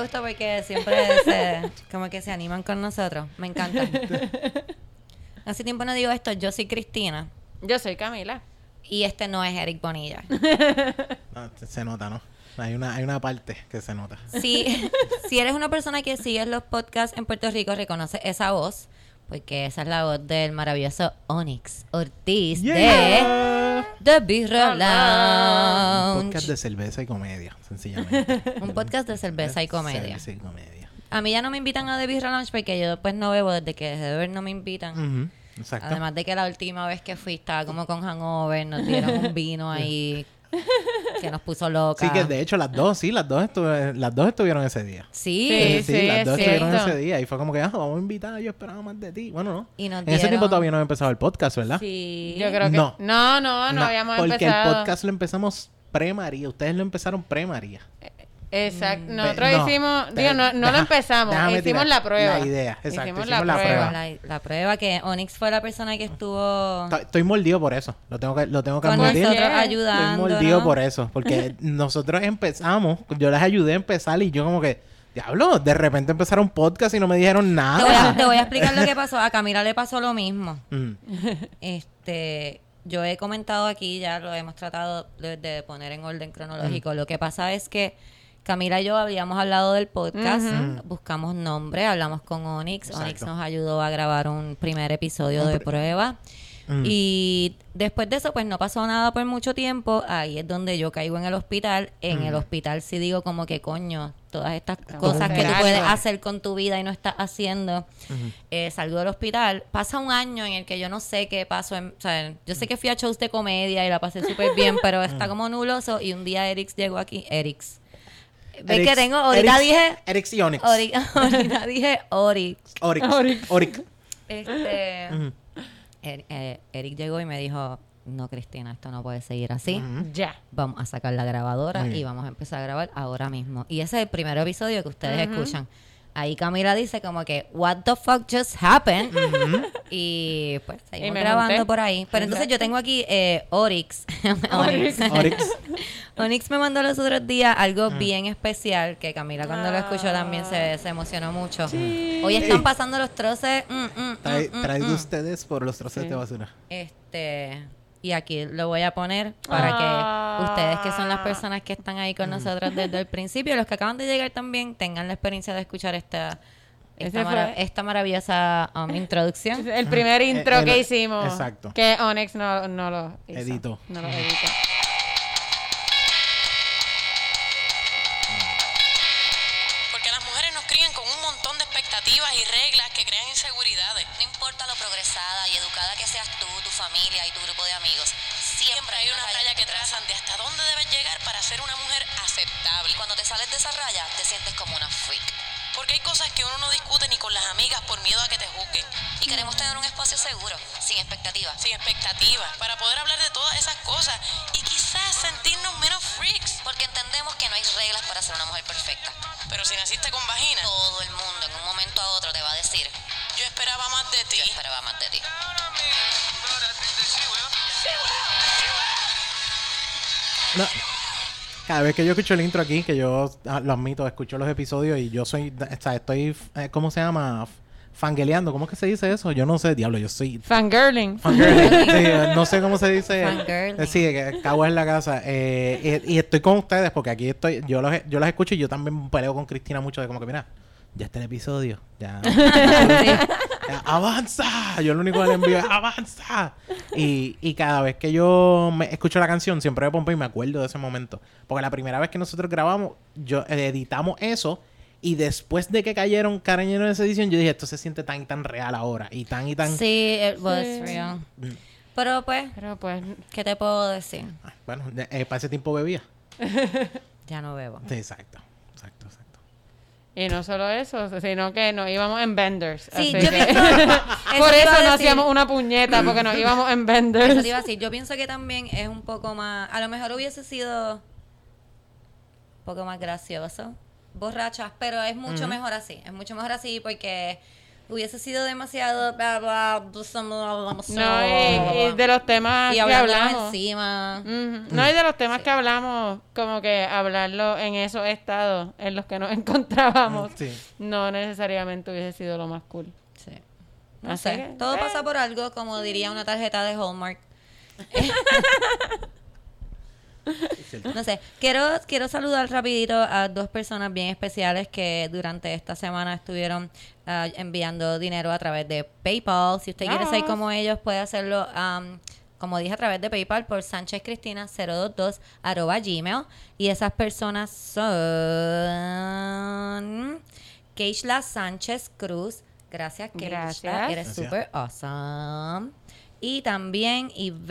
Me gusta porque siempre se, como que se animan con nosotros. Me encanta. Hace tiempo no digo esto. Yo soy Cristina Yo soy Camila. y este no es Eric Bonilla. No, se nota, ¿no? Hay una, hay una parte que se nota. Si, si eres una persona que sigue los podcasts en Puerto Rico, reconoce esa voz, porque esa es la voz del maravilloso Onyx Ortiz de. The Birra Un Lounge. podcast de cerveza y comedia, sencillamente. Un podcast de cerveza y comedia. Cerveza y comedia. A mí ya no me invitan a The Birra Lounge porque yo después no bebo desde que dejé de beber no me invitan. Exacto. Además de que la última vez que fui estaba como con hangover, nos dieron un vino ahí que nos puso loca. Sí, que de hecho las dos, sí, las dos, estuve- las dos estuvieron ese día. Sí. Sí, sí, las es dos estuvieron cierto. ese día. Y fue como que, ah, vamos a invitar, yo esperaba más de ti. Bueno, no. Y nos en ese tiempo todavía no había empezado el podcast, ¿verdad? Sí. Yo creo que. No. No, no, no, habíamos porque empezado. el podcast lo empezamos pre-María. Ustedes lo empezaron pre-María. Exacto. Mm. Nosotros no, hicimos. Digo, no, no deja- lo empezamos. Hicimos tirar la prueba. la idea, exacto, Hicimos, hicimos la, la prueba. prueba. La, la prueba que Onyx fue la persona que estuvo Estoy- Estoy mordido por eso. Lo tengo que, lo tengo que con admitir. nosotros Estoy ayudando. Estoy mordido por eso. Porque nosotros empezamos, yo les ayudé a empezar y yo como que, diablo, de repente empezaron podcast y no me dijeron Te voy, a, nada. te voy a explicar lo que pasó. A Camila le pasó lo mismo. Mm, Este, yo he comentado aquí, ya lo hemos tratado de, de poner en orden cronológico. Lo que pasa es que Camila y yo habíamos hablado del podcast, buscamos nombre, hablamos con Onyx. Onyx nos ayudó a grabar un primer episodio de prueba. Mm. Y después de eso, pues no pasó nada por mucho tiempo. Ahí es donde yo caigo en el hospital. En Mm. el hospital sí digo como que coño, todas estas cosas que tú puedes hacer con tu vida y no estás haciendo. Eh, salgo del hospital. Pasa un año en el que yo no sé qué pasó. En, o sea, yo sé que fui a shows de comedia y la pasé súper bien, pero está como nuloso. Y un día Erix llegó aquí. Erix. ¿Ves Erix- que tengo? Ahorita dije. Erix y Onyx. Ori- ahorita dije Orix. Orix. Orix. Orix. Este. Er- eh, Eric llegó y me dijo: No, Cristina, esto no puede seguir así. Ya. Vamos a sacar la grabadora y vamos a empezar a grabar ahora mismo. Y ese es el primer episodio que ustedes escuchan. Ahí Camila dice como que, what the fuck just happened? Y pues seguimos grabando monté. por ahí. Pero entonces yo tengo aquí eh, Orix. Onyx. Orix. Onyx me mandó los otros días Ah. algo bien especial que Camila cuando lo escuchó también se, se emocionó mucho. Hoy están pasando los troces. mm, mm, Trae, mm, mm, traído mm. ustedes por los trozos de basura. Este, y aquí lo voy a poner para Ah. que ustedes que son las personas que están ahí con nosotros desde el principio, los que acaban de llegar también, tengan la experiencia de escuchar esta, esta, esta maravillosa um, introducción. El primer intro el- que hicimos. exacto. Que Onyx no, no lo hizo. Editó. No lo editó. Importa lo progresada y educada que seas tú, tu familia y tu grupo de amigos, Siempre hay una raya que trazan de hasta dónde debes llegar para ser una mujer aceptable. Cuando te sales de esa raya, te sientes como una freak. Porque hay cosas que uno no discute ni con las amigas por miedo a que te juzguen. Y queremos tener un espacio seguro, sin expectativas. Sin expectativas, para poder hablar de todas esas cosas y quizás sentirnos menos freaks. Porque entendemos que no hay reglas para ser una mujer perfecta. Pero si naciste con vagina, Todo el mundo en un momento a otro te va a decir, yo esperaba más de ti. yo esperaba más de ti. No. Cada vez que yo escucho el intro aquí, que yo ah, lo admito, escucho los episodios y yo soy, o sea, estoy, eh, ¿cómo se llama? F- Fangueleando, ¿cómo es que se dice eso? Yo no sé, diablo, yo soy Fangirling. fangirling. Sí, no sé cómo se dice. Fangirling. Sí, que cago en la casa. Eh, y, y estoy con ustedes porque aquí estoy, yo los, yo las escucho y yo también peleo con Cristina mucho de como que, mira, ya está el episodio, ya. Ya, avanza. Yo lo único que le envío es avanza. Y, y cada vez que yo me escucho la canción, siempre me pompo y me acuerdo de ese momento. Porque la primera vez que nosotros grabamos, yo editamos eso. Y después de que cayeron carañeros en esa edición, yo dije, esto se siente tan y tan real ahora. Y tan y tan. Sí, it was Sí. real. Pero pues, Pero pues, ¿qué te puedo decir? Ah, Bueno, eh, para ese tiempo bebía. Ya no bebo. Sí, exacto. Y no solo eso, sino que nos íbamos en vendors. Sí, así yo que- pienso- eso Por eso no hacíamos una puñeta, porque nos íbamos en vendors. Eso te iba a decir. Yo pienso que también es un poco más. A lo mejor hubiese sido un poco más gracioso, borrachas, pero es mucho mejor así. Es mucho mejor así porque hubiese sido demasiado bla, bla, bla, bla, bla, bla, No, y, y de los temas y que hablamos. encima. No, y de los temas que hablamos, como que hablarlo en esos estados en los que nos encontrábamos, Sí. no necesariamente hubiese sido lo más cool. Sí. No Así sé, que, todo eh. pasa por algo, como diría una tarjeta de Hallmark. No sé, quiero, quiero saludar rapidito a dos personas bien especiales que durante esta semana estuvieron ah, enviando dinero a través de PayPal. Si usted quiere ser como ellos, puede hacerlo, am, como dije, a través de PayPal por Sánchez Cristina 022 arroba gmail. Y esas personas son Keishla Sánchez Cruz. Gracias, Keishla. Gracias. Eres súper awesome. Y también Ivette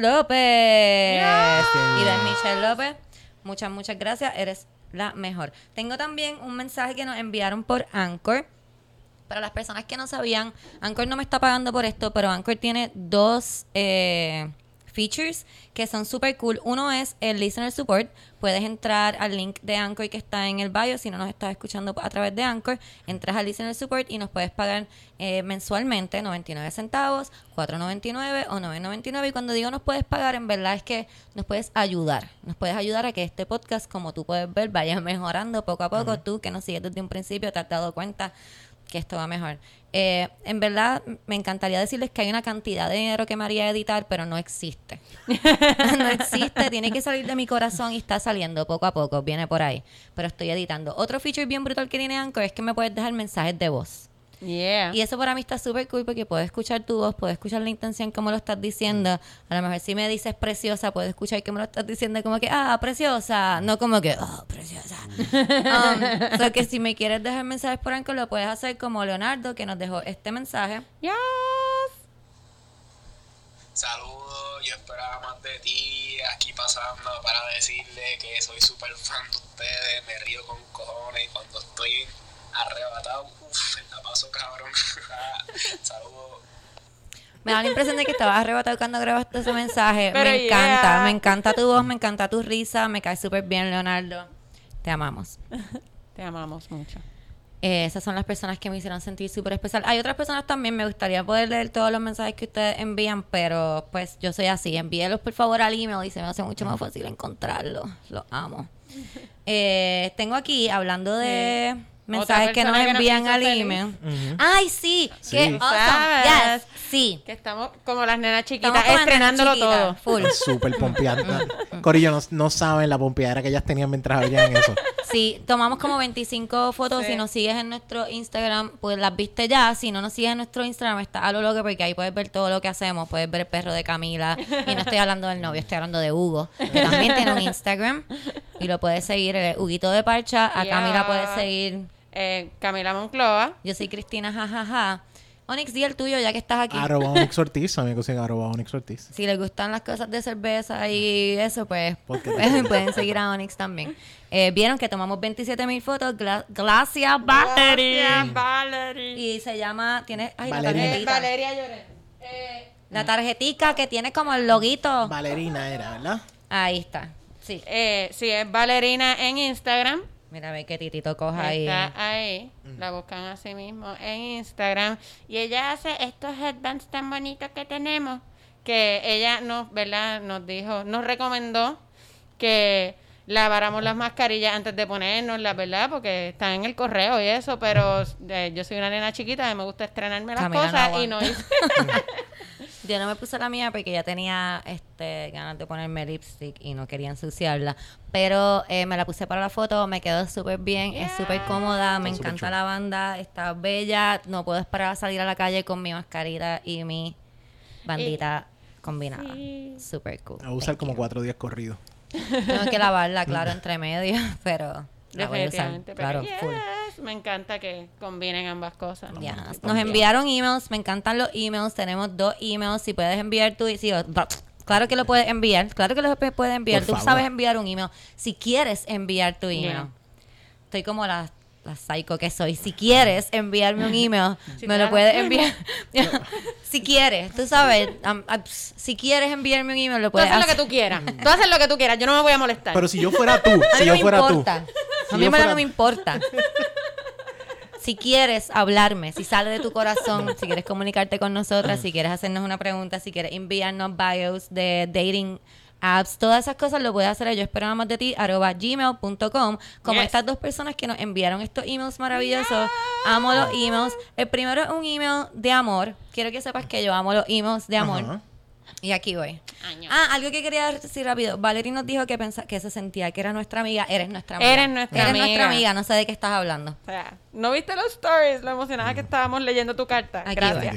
López. Ivette Michelle López. Muchas, muchas gracias. Eres la mejor. Tengo también un mensaje que nos enviaron por Anchor. Para las personas que no sabían, Anchor no me está pagando por esto, pero Anchor tiene dos eh, features que son súper cool. Uno es el Listener Support. Puedes entrar al link de Anchor que está en el bio. Si no nos estás escuchando a través de Anchor, entras al Listener Support y nos puedes pagar eh, mensualmente 99 centavos, 4.99 o 9.99. Y cuando digo nos puedes pagar, en verdad es que nos puedes ayudar. Nos puedes ayudar a que este podcast, como tú puedes ver, vaya mejorando poco a poco. Tú que nos sigues desde un principio, te has dado cuenta que esto va mejor. Eh, en verdad, me encantaría decirles que hay una cantidad de dinero que me haría editar, pero no existe. no existe, tiene que salir de mi corazón y está saliendo poco a poco, viene por ahí. Pero estoy editando. Otro feature bien brutal que tiene Anchor es que me puedes dejar mensajes de voz. Yeah. Y eso para mí está súper cool porque puedo escuchar tu voz, puedo escuchar la intención como lo estás diciendo. A lo mejor si me dices preciosa, puedo escuchar que me lo estás diciendo como que, ah, preciosa. No como que, oh, preciosa. um, so que si me quieres dejar mensajes por Anchor, lo puedes hacer como Leonardo, que nos dejó este mensaje. Yes. Saludos, yo esperaba más de ti aquí pasando para decirle que soy súper fan de ustedes, me río con cojones y cuando estoy arrebatado, uff, la paso cabrón. Saludos. Me da la impresión de que estabas arrebatado cuando grabaste ese mensaje. Pero me encanta, yeah. me encanta tu voz, me encanta tu risa, me cae súper bien, Leonardo. Te amamos. Te amamos mucho. Eh, esas son las personas que me hicieron sentir súper especial. Hay otras personas también, me gustaría poder leer todos los mensajes que ustedes envían, pero pues yo soy así. Envíelos por favor al email y se me hace mucho más fácil encontrarlos. Los amo. Eh, tengo aquí, hablando de mensajes que nos que envían hizo al feliz. email. Ay, sí, Sí. qué awesome. Yes, sí. Que estamos como las nenas chiquitas, estrenándolo chiquita, todo. Full. Súper pompeada. Corillo, no, no saben la pompeadera que ellas tenían mientras veían eso. Sí, tomamos como 25 fotos. Sí. Si nos sigues en nuestro Instagram, pues las viste ya. Si no nos sigues en nuestro Instagram, está a lo loco porque ahí puedes ver todo lo que hacemos. Puedes ver el perro de Camila. Y no estoy hablando del novio, estoy hablando de Hugo, que también tiene un Instagram. Y lo puedes seguir, el Huguito de Parcha. A. Camila puedes seguir. Eh, Camila Moncloa. Yo soy Cristina, jajaja. Onyx, di el tuyo ya que estás aquí. Arroba Onyx Ortiz, amigos en arroba Onyx Ortiz. Si les gustan las cosas de cerveza y eso, pues, pues, pueden seguir a Onyx también. Eh, Vieron que tomamos 27 mil fotos. Gla- Gracias, Valerie. Gracias, Valerie. Y se llama, tiene, ay, la Valeria. Eh, tarjetita. Valeria. Eh, La tarjetica que tiene como el loguito. Valerina era, ¿verdad? Ahí está. Sí. eh, sí, es Valerina en Instagram. Mira, ve que Titito coja ahí. Está ahí. La buscan así mismo en Instagram. Y ella hace estos headbands tan bonitos que tenemos. Que ella nos, ¿verdad? Nos dijo, nos recomendó que laváramos las mascarillas antes de ponérnoslas, ¿verdad? Porque están en el correo y eso. Pero eh, yo soy una nena chiquita y me gusta estrenarme las Camila no cosas y no hice. Yo no me puse la mía porque ya tenía este ganas de ponerme lipstick y no quería ensuciarla. Pero eh, me la puse para la foto, me quedó súper bien, es súper cómoda, me Está encanta la banda, está bella. No puedo esperar a salir a la calle con mi mascarita y mi bandita combinada. Sí. Súper cool. A usar Thank como you. cuatro días corridos. Tengo que lavarla, claro, entre medio, pero la voy a usar. Definitivamente. Claro, pero yes, me encanta que combinen ambas cosas. Ya. Vamos, Nos enviaron emails, me encantan los emails, tenemos dos emails, si puedes enviar tu... o- claro que lo puedes enviar, claro que lo puedes enviar, Por tú favor. sabes enviar un email, si quieres enviar tu email. Yeah. Estoy como la, la psycho que soy, si quieres enviarme un email, Sí, me lo puedes enviar. si quieres, tú sabes, am- si quieres enviarme un email, lo Tú puedes haces lo que tú quieras. Tú haces lo que tú quieras. Yo no me voy a molestar. Pero si yo fuera tú, A si mí yo no me fuera tú. importa. Si A mí fuera- no me importa. si quieres hablarme, si sale de tu corazón, si quieres comunicarte con nosotras, si quieres hacernos una pregunta, si quieres enviarnos bios de dating apps, todas esas cosas lo puedes hacer. A yo espero nada más de ti arroba gmail.com como Yes. estas dos personas que nos enviaron estos emails maravillosos. Amo los emails. El primero es un email de amor. Quiero que sepas que yo amo los emails de amor. Y aquí voy. Año. ah algo que quería decir rápido. Valerie nos dijo que pensa, que se sentía que era nuestra amiga. Eres nuestra amiga. Eres nuestra eres amiga. nuestra amiga. no sé de qué estás hablando. O sea, ¿no viste los stories? Lo emocionada que estábamos leyendo tu carta. Aquí Gracias.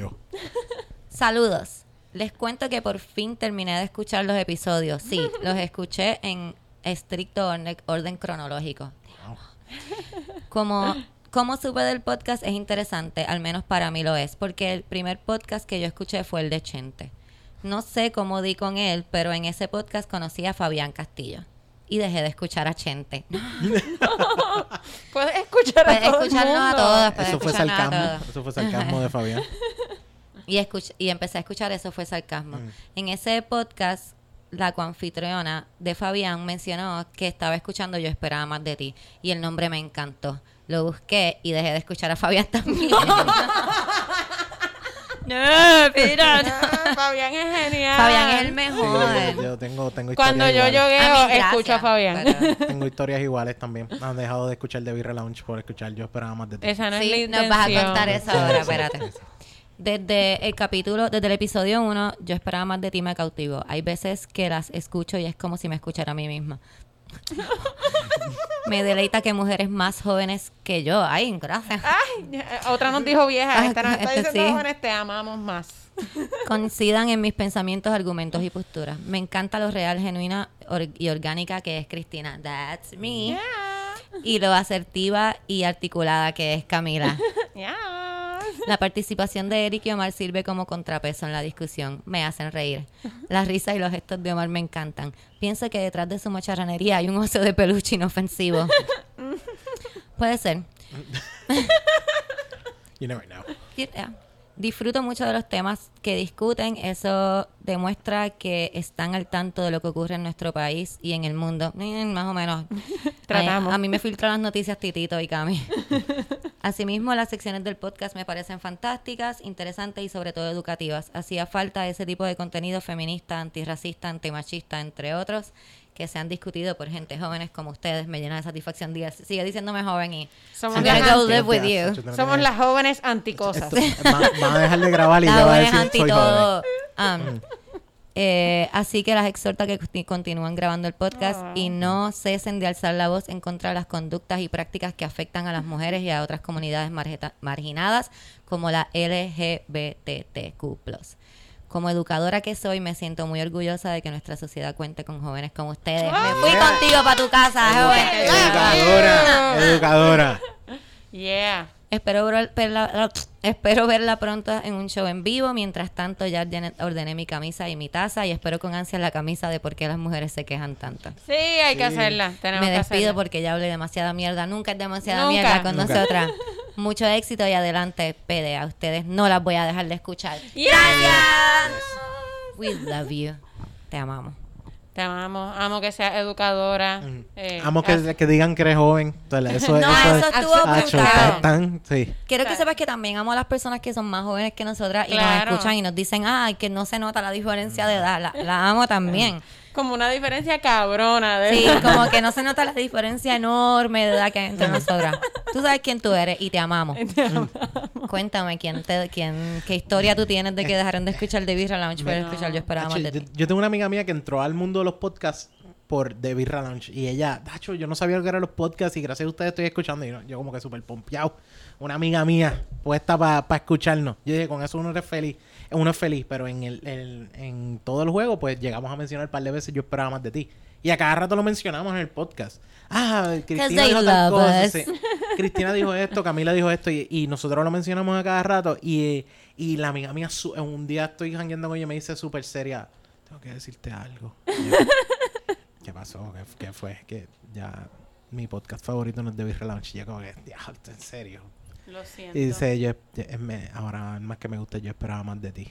Saludos. Les cuento que por fin terminé de escuchar los episodios. Sí, los escuché en estricto orden, orden cronológico. Como, como supe del podcast es interesante, al menos para mí lo es, porque el primer podcast que yo escuché fue el de Chente. No sé cómo di con él, pero en ese podcast conocí a Fabián Castillo. Y dejé de escuchar a Chente. Puedes escuchar a Puedes todo el escucharnos a puedes Eso fue a sarcasmo. Eso fue sarcasmo de Fabián. Y, escuch- y empecé a escuchar eso, fue sarcasmo. Mm. En ese podcast, la coanfitriona de Fabián mencionó que estaba escuchando Yo esperaba más de ti. Y el nombre me encantó. Lo busqué y dejé de escuchar a Fabián también. no, mira, no. Ah, Fabián es genial. Fabián es el Sí, mejor. yo, yo tengo, tengo Cuando yo historias iguales. yogueo, A mí, gracias, escucho a Fabián. pero- Tengo historias iguales también. Han dejado de escuchar The Beer Lounge por escuchar Yo esperaba más de ti. Esa no es Sí, la nos vas a intención. contar eso Sí, ahora, espérate. Desde el capítulo, desde el episodio 1, yo esperaba más de ti, me cautivo. Hay veces que las escucho y es como si me escuchara a mí misma. me deleita que mujeres más jóvenes que yo. Ay, gracias. Ay, ya, otra nos dijo vieja. Ah, Esta nos está este diciendo sí. jóvenes, te amamos más. Coincidan en mis pensamientos, argumentos y posturas. Me encanta lo real, genuina or- y orgánica que es Cristina. That's me. Yeah. Y lo asertiva y articulada que es Camila. Yeah. La participación de Eric y Omar sirve como contrapeso en la discusión. Me hacen reír. Las risas y los gestos de Omar me encantan. Pienso que detrás de su macharranería hay un oso de peluche inofensivo. Puede ser. You never know. Yeah. Disfruto mucho de los temas que discuten. Eso demuestra que están al tanto de lo que ocurre en nuestro país y en el mundo. Eh, más o menos. Tratamos. A, a mí me filtran las noticias Titito y Cami. Asimismo, las secciones del podcast me parecen fantásticas, interesantes y sobre todo educativas. Hacía falta ese tipo de contenido feminista, antirracista, antimachista, entre otros, que se han discutido por gente jóvenes como ustedes. Me llena de satisfacción. Diga- Sigue diciéndome joven y Somos I'm gonna go live with Ya, you. Somos las jóvenes anticosas. Van a dejar de grabar y le va a decir soy todo. joven. Um, eh, así que las exhorta que conti- continúen grabando el podcast y no cesen de alzar la voz en contra de las conductas y prácticas que afectan a las mujeres y a otras comunidades margeta- marginadas como la LGBTQ+. Como educadora que soy, me siento muy orgullosa de que nuestra sociedad cuente con jóvenes como ustedes. Me fui Yeah. contigo para tu casa, joven. Educadora, educadora. Yeah. Espero ver- verla, espero verla pronto en un show en vivo. Mientras tanto, ya ordené, mi camisa y mi taza y espero con ansia la camisa de por qué las mujeres se quejan tanto. Sí, hay que hacerla. Tenemos Me que despido hacerla. porque ya hablé demasiada mierda. Nunca es demasiada Nunca. mierda con Nunca. nosotras. Mucho éxito y adelante, PD. A ustedes no las voy a dejar de escuchar. Yeah. We love you. Te amamos. Te amamos. Amo que seas educadora. Eh, Amo que, que digan que eres joven. Entonces, Eso, No, eso, eso es- estuvo brutal. tan- tan- sí. Quiero que sepas que también amo a las personas que son más jóvenes que nosotras y Claro. nos escuchan y nos dicen, ay, que no se nota la diferencia de edad. La, la amo también. Como una diferencia cabrona. De Sí, como que no se nota la diferencia enorme de edad que hay entre nosotras. Tú sabes quién tú eres y te amamos. Cuéntame quién te, quién, qué historia tú tienes de que dejaron de escuchar The Birra Lounge para escuchar Yo esperaba más de yo, ti. yo tengo una amiga mía que entró al mundo de los podcasts por The Birra Lounge. Y ella, Dacho, yo no sabía lo que eran los podcasts y gracias a ustedes estoy escuchando. Y yo, yo como que súper pompeado. Una amiga mía puesta para escucharnos. Yo dije, con eso uno es feliz. Uno es feliz, pero en, el, el- en todo el juego, pues llegamos a mencionar un par de veces yo esperaba más de ti. Y a cada rato lo mencionamos en el podcast. Ah, Cristina dijo tal cosa. sí. Cristina dijo esto, Camila dijo esto. Y, y nosotros lo mencionamos a cada rato. Y, y la amiga mía, su- un día estoy jangueando con ella y me dice súper seria, tengo que decirte algo. Yo, ¿Qué pasó? ¿Qué, qué fue? Que ya mi podcast favorito no es Beer Lounge. Y yo como que, diablo, en serio. Lo siento. Y dice, yo, yo- es me- ahora más que me gusta, yo esperaba más de ti.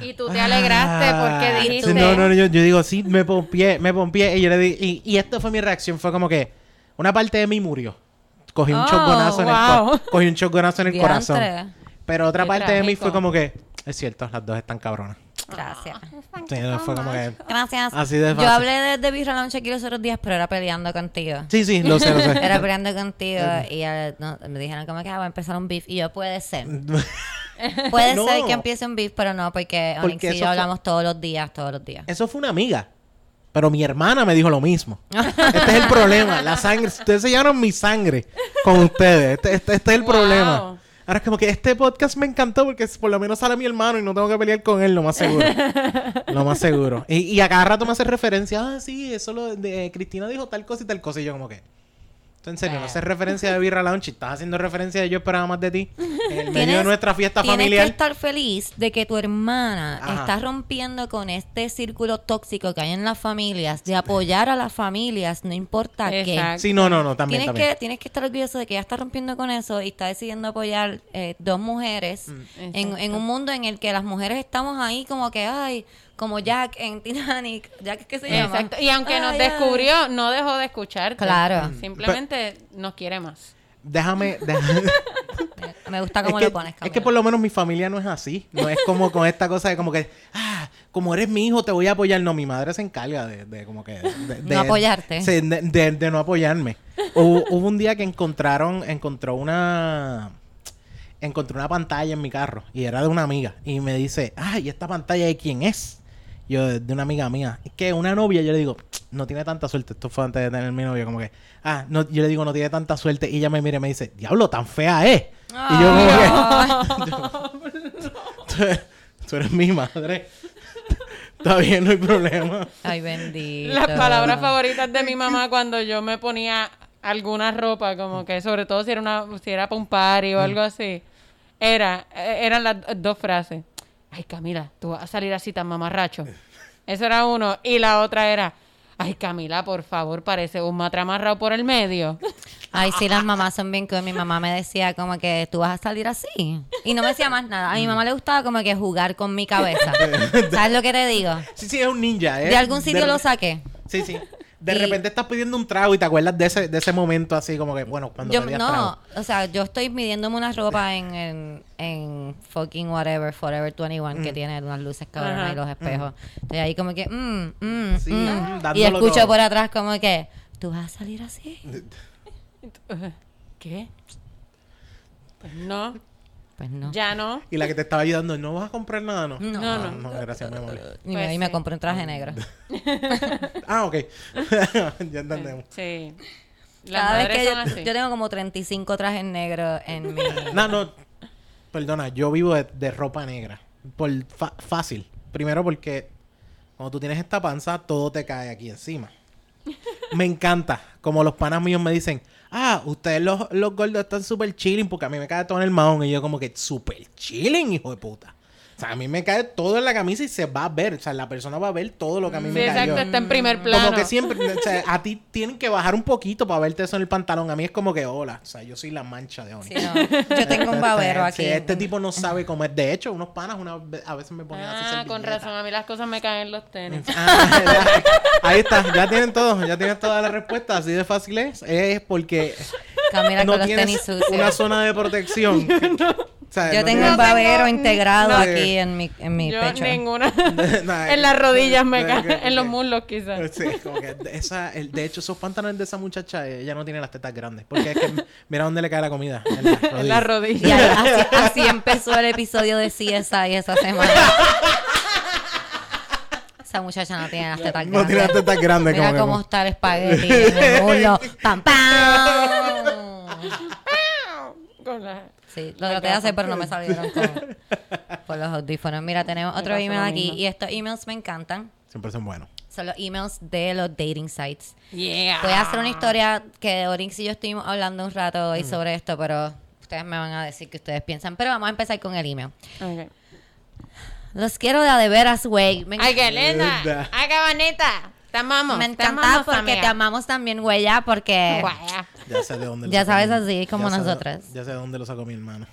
Y tú te alegraste porque Ah, dijiste. No, no, no, yo, yo digo, sí, me pompié, me pompié. Y yo le di, y, y esta fue mi reacción, fue como que una parte de mí murió. cogí un Oh, choconazo en el cogí un choconazo en el corazón. Pero otra Qué parte de mí fue como que, es cierto, las dos están cabronas. Gracias. Sí, no, fue como que, Gracias. Así de Yo fácil. hablé de, de Birra Lounge aquí los otros días, pero era peleando contigo. sí, sí, lo sé, lo sé. Era peleando contigo y eh, no, me dijeron como que ah, va a empezar un beef. Y yo, puede ser. Puede No. ser que empiece un beef, pero no, porque Onyx Porque y eso yo fue- hablamos todos los días, todos los días. Eso fue una amiga. Pero mi hermana me dijo lo mismo. Este es el problema. La sangre. Ustedes se llevaron mi sangre con ustedes. Este, este- este es el Wow. problema. Ahora es como que este podcast me encantó porque por lo menos sale mi hermano y no tengo que pelear con él, lo más seguro. lo más seguro. Y, y a cada rato me hace referencia. Ah, sí, eso lo de Cristina dijo tal cosa y tal cosa. Y yo como que... "Tú En serio, no haces referencia de Birra Lounge estás haciendo referencia de Yo Esperaba Más de Ti en el medio de Tienes- nuestra fiesta Tienes familiar. que estar feliz de que tu hermana Ajá. está rompiendo con este círculo tóxico que hay en las familias, de apoyar a las familias, no importa qué. Exacto. Sí, no, no, no, también, Tienes también. que, tienes que estar orgulloso de que ella está rompiendo con eso y está decidiendo apoyar eh, dos mujeres Mm. en, en un mundo en el que las mujeres estamos ahí como que, ay, como Jack en Titanic. Jack, ¿qué se llama? Exacto. Y aunque nos ay. descubrió, no dejó de escucharte. Claro. Simplemente nos quiere más. Déjame, déjame, Me gusta cómo es que, lo pones, Es que por lo menos mi familia no es así. No es como con esta cosa de como que, ah, como eres mi hijo, te voy a apoyar. No, mi madre se encarga de, de como que... De, de- No apoyarte. sí, de, de- de no apoyarme. Hubo, hubo un día que encontraron, encontró una... Encontré una pantalla en mi carro y era de una amiga. Y me dice, ay, ¿esta pantalla de quién es? Yo, de una amiga mía. Es que una novia, yo le digo, no tiene tanta suerte. Esto fue antes de tener mi novio, como que, ah, no, yo le digo, no tiene tanta suerte. Y ella me mira y me dice, diablo, tan fea es. Y yo como que, tú, tú eres mi madre. Está bien, no hay problema. Ay, bendito. Las palabras favoritas de mi mamá cuando yo me ponía alguna ropa, como que sobre todo si era una, si era para un party o algo así, era, eh, eran las dos frases. Ay, Camila, tú vas a salir así tan mamarracho. Eso era uno. Y la otra era, ay, Camila, por favor, parece un matramarrado por el medio. Ay, sí, las mamás son bien cool. Mi mamá me decía como que tú vas a salir así. Y no me decía más nada. A mi mamá le gustaba como que jugar con mi cabeza. ¿Sabes lo que te digo? Sí, sí, es un ninja, ¿eh? De algún sitio De- lo saqué. Sí, sí. De Y- repente estás pidiendo un trago y te acuerdas de ese, de ese momento así como que, bueno, cuando Yo, pedías no, trago. o sea, yo estoy midiéndome una ropa en, en, en fucking whatever, Forever 21, que tiene unas luces cabronas y los espejos. Estoy ahí como que, mm, mm, Sí, mm. mm, Y escucho todo. por atrás como que, tú vas a salir así. ¿Qué? Pues no, Pues no. ya no. Y la que te estaba ayudando, ¿no vas a comprar nada? No, No. No, no. no, gracias, mi amor. Y Pues me, me sí. compré un traje negro. Ah, ok. ya entendemos. Sí. Las Cada vez que yo, así. yo tengo como 35 trajes negros en mi... No, no. Perdona, yo vivo de, de ropa negra. Por fa- fácil. Primero porque cuando tú tienes esta panza, todo te cae aquí encima. Me encanta. Como los panas míos me dicen, ah, ustedes los, los gordos están súper chilling porque a mí me cae todo en el mahón. Y yo como que, súper chilling, hijo de puta. O sea, a mí me cae todo en la camisa y se va a ver. O sea, la persona va a ver todo lo que a mí Sí, me cayó. exacto, está en primer plano. Como que siempre, o sea, a ti tienen que bajar un poquito para verte eso en el pantalón. A mí es como que, hola, o sea, yo soy la mancha de Oni. Sí, no. Yo tengo un babero Sí, aquí. este tipo no sabe comer. De hecho, unos panas una a veces me ponían así Ah, con razón, a mí las cosas me caen en los tenis. Ah, ya. ahí está, ya tienen todo, ya tienen toda la respuesta, así de fácil es, es porque Camila no con los tienes tenis sucios. una zona de protección. O sea, Yo no tengo un babero tengo- integrado no. aquí en mi, en mi Yo pecho. ninguna. En las rodillas me no, caen, en los muslos quizás. Sí, como que esa, el- de hecho, esos pantalones de esa muchacha, ella no tiene las tetas grandes. Porque es que mira dónde le cae la comida. En las rodillas. En las Y rodillas. así, así empezó el episodio de CSI esa semana. Esa muchacha no tiene las tetas No tiene las grandes. tetas grandes. Mira como que- cómo está el espagueti en el muslo. ¡Pam, pam! Sí, lo traté de hacer, pero no me salieron con, por los audífonos. Mira, tenemos otro email aquí. Y estos emails me encantan. Siempre son buenos. Son los emails de los dating sites. Yeah. Voy a hacer una historia que Orix y yo estuvimos hablando un rato hoy Mm. sobre esto, pero ustedes me van a decir que ustedes piensan. Pero vamos a empezar con el email. Los quiero de a de veras, güey. Ay, qué linda. Linda. Ay, qué bonita. Te amamos. me te encanta amamos, porque amiga. te amamos también, güey, ya, porque... Guaya. Ya sé de dónde lo Ya sabes mi- así como nosotras. ya sé de dónde lo sacó mi hermano.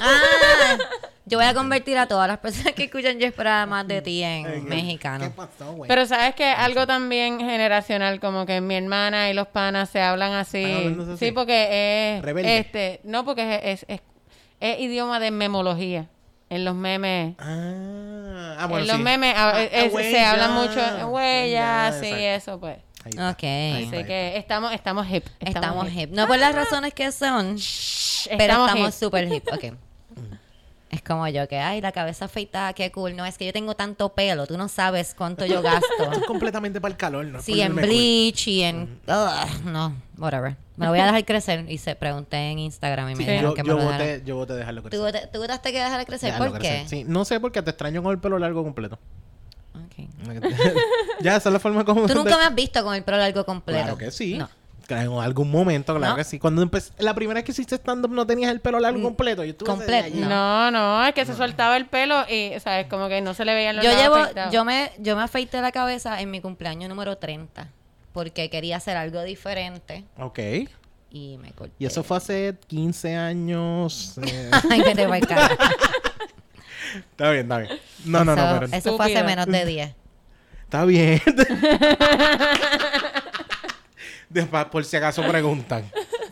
Ah, Yo voy a convertir a todas las personas que escuchan Yo esperaba más de ti en ¿Qué mexicano. pasó, güey? Pero sabes que algo también generacional, como que mi hermana y los panas se hablan así. Sí, porque es Rebelde. este, no porque es, es, es- es idioma de memología. En los memes. Ah, ah, bueno, en los sí. memes ah, Ah, es- ah, se hablan huella. mucho huellas, sí, exacto. eso pues. Ahí está. Ok. Ahí Así que estamos, estamos hip. Estamos hip. No por las razones que son, Shh, pero estamos hip. súper hip. Ok. Es como yo que, ay, la cabeza afeitada, qué cool. No, es que yo tengo tanto pelo, tú no sabes cuánto yo gasto. Esto es completamente para el calor, ¿no? Sí, en cool. bleach y en... Ugh, no, whatever. Me lo voy a dejar crecer y se pregunté en Instagram y me Sí, dijeron yo, que me yo lo voté, yo voté dejarlo ¿Tú, crecer. vote- ¿Tú votaste que dejar crecer? Dejarlo ¿Por crecer. qué? Sí, no sé porque te extraño con el pelo largo completo. Ok. ya, esa es la forma como... Tú nunca me has visto con el pelo largo completo. Claro que sí. No. En algún momento, claro ¿No? que sí. Cuando empecé, la primera vez que hiciste stand-up no tenías el pelo largo completo. Yo completo. No, no, es que se soltaba el pelo y, ¿sabes? Como que no se le veían los Yo lados llevo, afeitados. yo me, yo me afeité la cabeza en mi cumpleaños número 30 porque quería hacer algo diferente Ok. y me corté. Y eso fue hace 15 años. eh, Ay, que te va a está bien, está bien. No, no, no, Eso- pero... Eso fue hace menos de 10. Está bien. Después, por si acaso preguntan.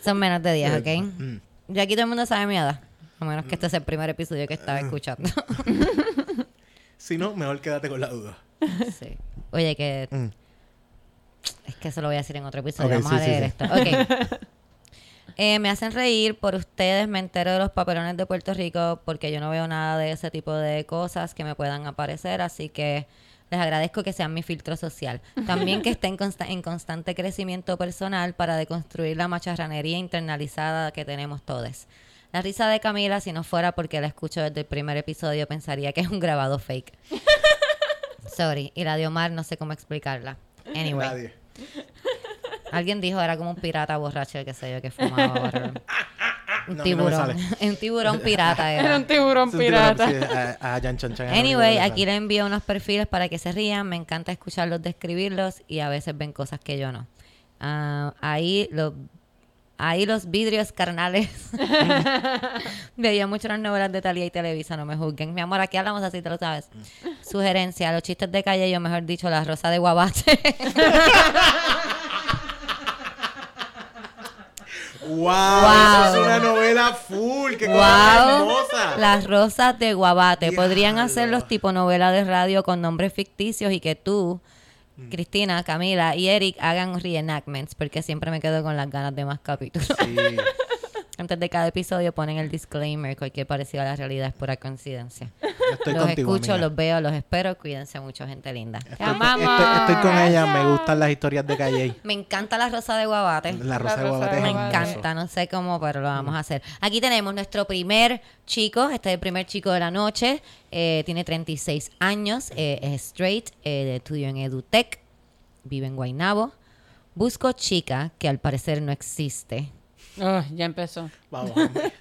Son menos de 10, ¿ok? Mm. Ya aquí todo el mundo sabe mi edad. A menos que este sea el primer episodio que estaba escuchando. Si no, mejor quédate con la duda. sí. Oye, que Mm. Es que eso lo voy a decir en otro episodio. Vamos sí, a leer sí. esto. Ok. Eh, me hacen reír por ustedes. Me entero de los papelones de Puerto Rico porque yo no veo nada de ese tipo de cosas que me puedan aparecer. Así que les agradezco que sean mi filtro social. También que estén consta- en constante crecimiento personal para deconstruir la macharranería internalizada que tenemos todos. La risa de Camila, si no fuera porque la escucho desde el primer episodio, pensaría que es un grabado fake. Sorry. Y la de Omar, no sé cómo explicarla. Anyway. Nadie. Alguien dijo era como un pirata borracho, qué sé yo, que fumaba. whatever. Un No, tiburón. un tiburón pirata Era era. un tiburón pirata. sí, a, a Jan Chan Chan, a Anyway, aquí le envío unos perfiles para que se rían. Me encanta escucharlos describirlos y a veces ven cosas que yo no. Ah, ahí los ahí los vidrios carnales. Veía mucho las novelas de Talía y Televisa, no me juzguen. Mi amor, aquí hablamos así, te lo sabes. Sugerencia, los chistes de calle, yo mejor dicho, la rosa de guabate. ¡Wow! Wow. Eso es una novela full. ¡Qué cosa Wow, hermosa! las rosas de Guabate. Podrían hacerlos tipo novela de radio con nombres ficticios y que tú, Mm. Cristina, Camila y Eric hagan reenactments, porque siempre me quedo con las ganas de más capítulos. Sí. Antes de cada episodio ponen el disclaimer, cualquier parecido a la realidad es pura coincidencia. Yo estoy los contigo, escucho, amiga. los veo, los espero. Cuídense mucho, gente linda. Te Estoy, amamos. estoy- estoy con ella. Me gustan las historias de Calle. Me encanta la rosa de Guabate. La Rosa Guabate de Me Guabate. hermoso. encanta, no sé cómo, pero lo vamos a hacer. Aquí tenemos nuestro primer chico, este es el primer chico de la noche, eh, tiene 36 años, eh, es straight, eh, estudió en EduTech, vive en Guaynabo. Busco chica que al parecer no existe. Oh, ya empezó. Vamos, hombre.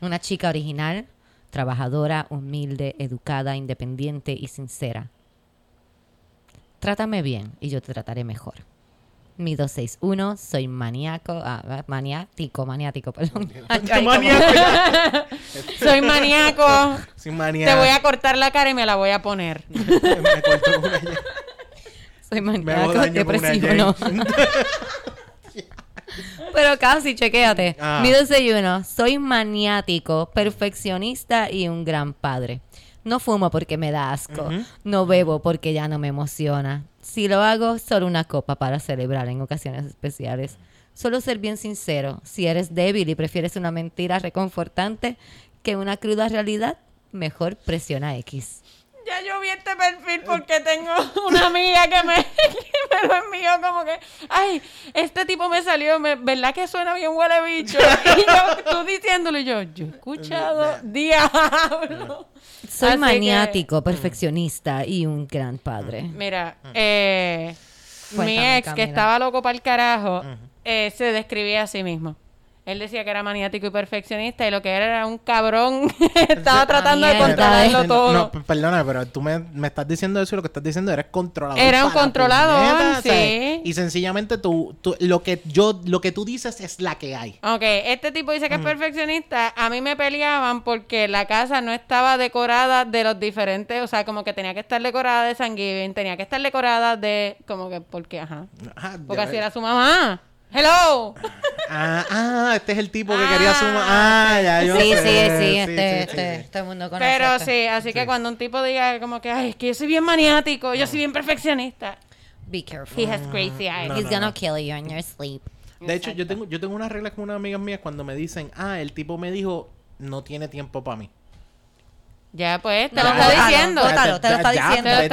Una chica original, trabajadora, humilde, educada, independiente y sincera. Trátame bien y yo te trataré mejor. Mi 261, soy maníaco, ah, maniático, maniático, perdón. Ay, Qué ay, maníaco. Soy maníaco. Te voy a cortar la cara y me la voy a poner. me corto una. Soy Me hago maníaco, daño con una depresivo, no. Pero casi, chequéate. Ah. Mi 261, soy maniático, perfeccionista y un gran padre. No fumo porque me da asco. No bebo porque ya no me emociona. Si lo hago, solo una copa para celebrar en ocasiones especiales. Solo ser bien sincero. Si eres débil y prefieres una mentira reconfortante que una cruda realidad, mejor presiona X. Ya yo vi este perfil porque tengo una amiga que me, que me lo envió como que, ay, este tipo me salió, me- ¿verdad que suena bien huele bicho? Y yo, tú diciéndolo, y yo, yo he escuchado, diablo. Soy Así que- maniático, perfeccionista y un gran padre. Mira, eh, mi ex, que estaba loco para el carajo, eh, se describía a sí mismo. Él decía que era maniático y perfeccionista y lo que era era un cabrón. Estaba tratando de controlarlo todo. No, perdona, pero tú me, me estás diciendo eso y lo que estás diciendo eres controlador. Era un controlador, sí. Y sencillamente tú, tú- lo que yo, lo que tú dices es la que hay. Ok, este tipo dice que es perfeccionista. A mí me peleaban porque la casa no estaba decorada de los diferentes, o sea, como que tenía que estar decorada de San Giving, tenía que estar decorada de, como que, porque, ajá. Ajá, Porque así era su mamá. Hello. Ah, ah, este es el tipo que quería Ah, sumar. Ah, ya yo Sí, sí, sé. sí, Sí, este, sí, este, todo el mundo conoce Pero esto. sí, así que cuando un tipo diga como que, ay, es que yo soy bien maniático, yo soy bien perfeccionista. Be careful. He has crazy eyes. No, He's no, gonna no. kill you in your sleep. De hecho, yo tengo, yo tengo una regla con unas amigas mías cuando me dicen, ah, el tipo me dijo, no tiene tiempo para mí. Ya, pues, te lo está ah, diciendo. te lo está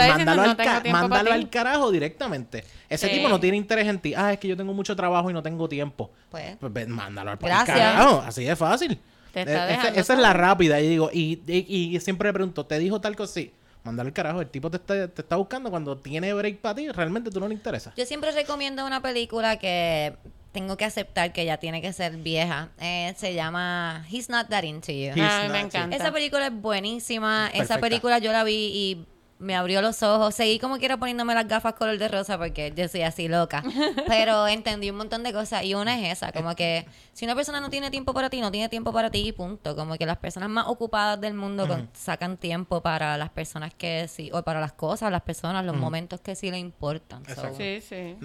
diciendo. Mándalo al carajo directamente. Ese Sí. tipo no tiene interés en ti. Ah, es que yo tengo mucho trabajo y no tengo tiempo. Pues, Pues mándalo al carajo. Así de fácil. Te está Eh, esa- es la rápida. Y digo, y, y, y siempre le pregunto, ¿te dijo tal cosa? Sí. Mándalo al carajo. El tipo te está, te está buscando cuando tiene break para ti. Realmente tú no le interesa. yo siempre recomiendo una película que tengo que aceptar que ya tiene que ser vieja. Eh, se llama He's Not That Into You. He's a mí me encanta. Esa película es buenísima. Esa película yo la vi y me abrió los ojos. Seguí como quiera poniéndome las gafas color de rosa porque yo soy así loca. Pero entendí un montón de cosas y una es esa, como que si una persona no tiene tiempo para ti, no tiene tiempo para ti y punto. Como que las personas más ocupadas del mundo sacan tiempo para las personas que sí, o para las cosas, las personas, los momentos que sí le importan. So. Sí, sí.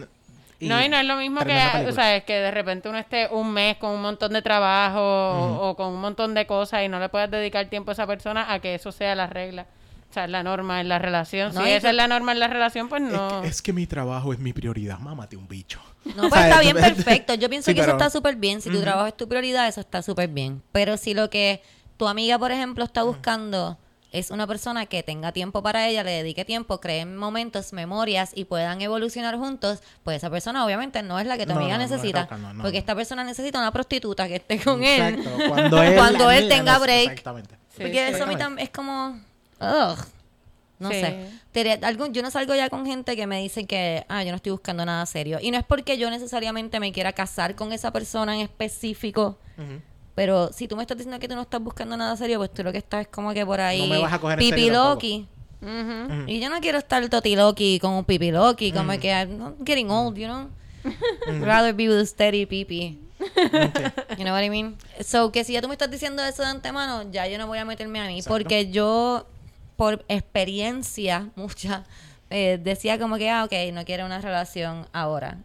Y- no, y no es lo mismo que, o sea, es que de repente uno esté un mes con un montón de trabajo o, o con un montón de cosas y no le puedes dedicar tiempo a esa persona a que eso sea la regla. O sea, es la norma en la relación. No, si esa que- es la norma en la relación, pues Es no. que, es que mi trabajo es mi prioridad. Mámate un bicho. No, ¿Sabes? está bien, perfecto. Yo pienso Sí, que eso está súper bien. Si tu trabajo es tu prioridad, eso está súper bien. Pero si lo que tu amiga, por ejemplo, está buscando es una persona que tenga tiempo para ella, le dedique tiempo, creen momentos, memorias y puedan evolucionar juntos, pues esa persona obviamente no es la que tu No, amiga no, es necesita. loca, no, no, porque no. esta persona necesita una prostituta que esté con él. Exacto. Cuando él, Cuando él él tenga break. Exactamente. Sí, Porque sí. eso a mí tam- es como... ugh. No Sí. sé. Algún- yo no salgo ya con gente que me dicen que, ah, yo no estoy buscando nada serio. Y no es porque yo necesariamente me quiera casar con esa persona en específico. Pero si tú me estás diciendo que tú no estás buscando nada serio, pues tú lo que estás es como que por ahí. No me vas a coger. Y yo no quiero estar totiloqui con un pipiloqui, como que I'm getting old, you know. Rather be with a steady pipi. You know what I mean? So, que si ya tú me estás diciendo eso de antemano, ya yo no voy a meterme a mí. Porque yo, por experiencia mucha, eh, decía como que, ah, ok, no quiero una relación ahora.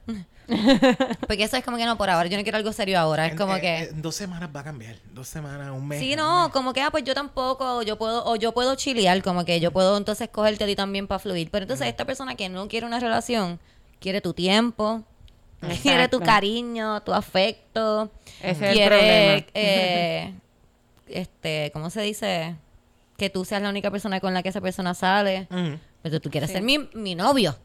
porque eso es como que no por ahora. Yo no quiero algo serio ahora. Es En- como eh, que... eh, en dos semanas va a cambiar. Dos semanas, un mes. Sí, no, mes. como que, ah, pues yo tampoco, o yo puedo, o yo puedo chilear, como que yo puedo entonces cogerte a ti también para fluir. Pero entonces esta persona que no quiere una relación, quiere tu tiempo, quiere tu cariño, tu afecto, Ese es el quiere, problema. eh, este, ¿cómo se dice? Que tú seas la única persona con la que esa persona sale. Pero tú quieres Sí. ser mi, mi novio.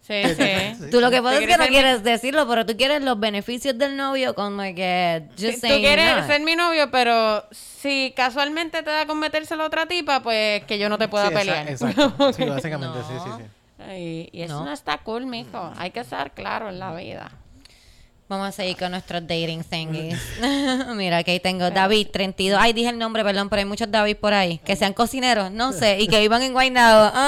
Sí, sí. Tú lo que pasa es que no quieres ser mi- decirlo, pero tú quieres los beneficios del novio como que Sí, just tú quieres ser mi novio, pero si casualmente te da con metérselo a otra tipa, pues que yo no te pueda Sí, pelear. Exacto. Sí, básicamente, sí, sí, sí. Ay, y eso No. no. está cool, mijo. Hay que estar claro en la vida. Vamos a seguir con nuestros dating thingies. Mira, aquí tengo David, 32. Ay, dije el nombre, perdón, pero hay muchos David por ahí. Que sean cocineros, no sé, y que vivan en Guaynabo.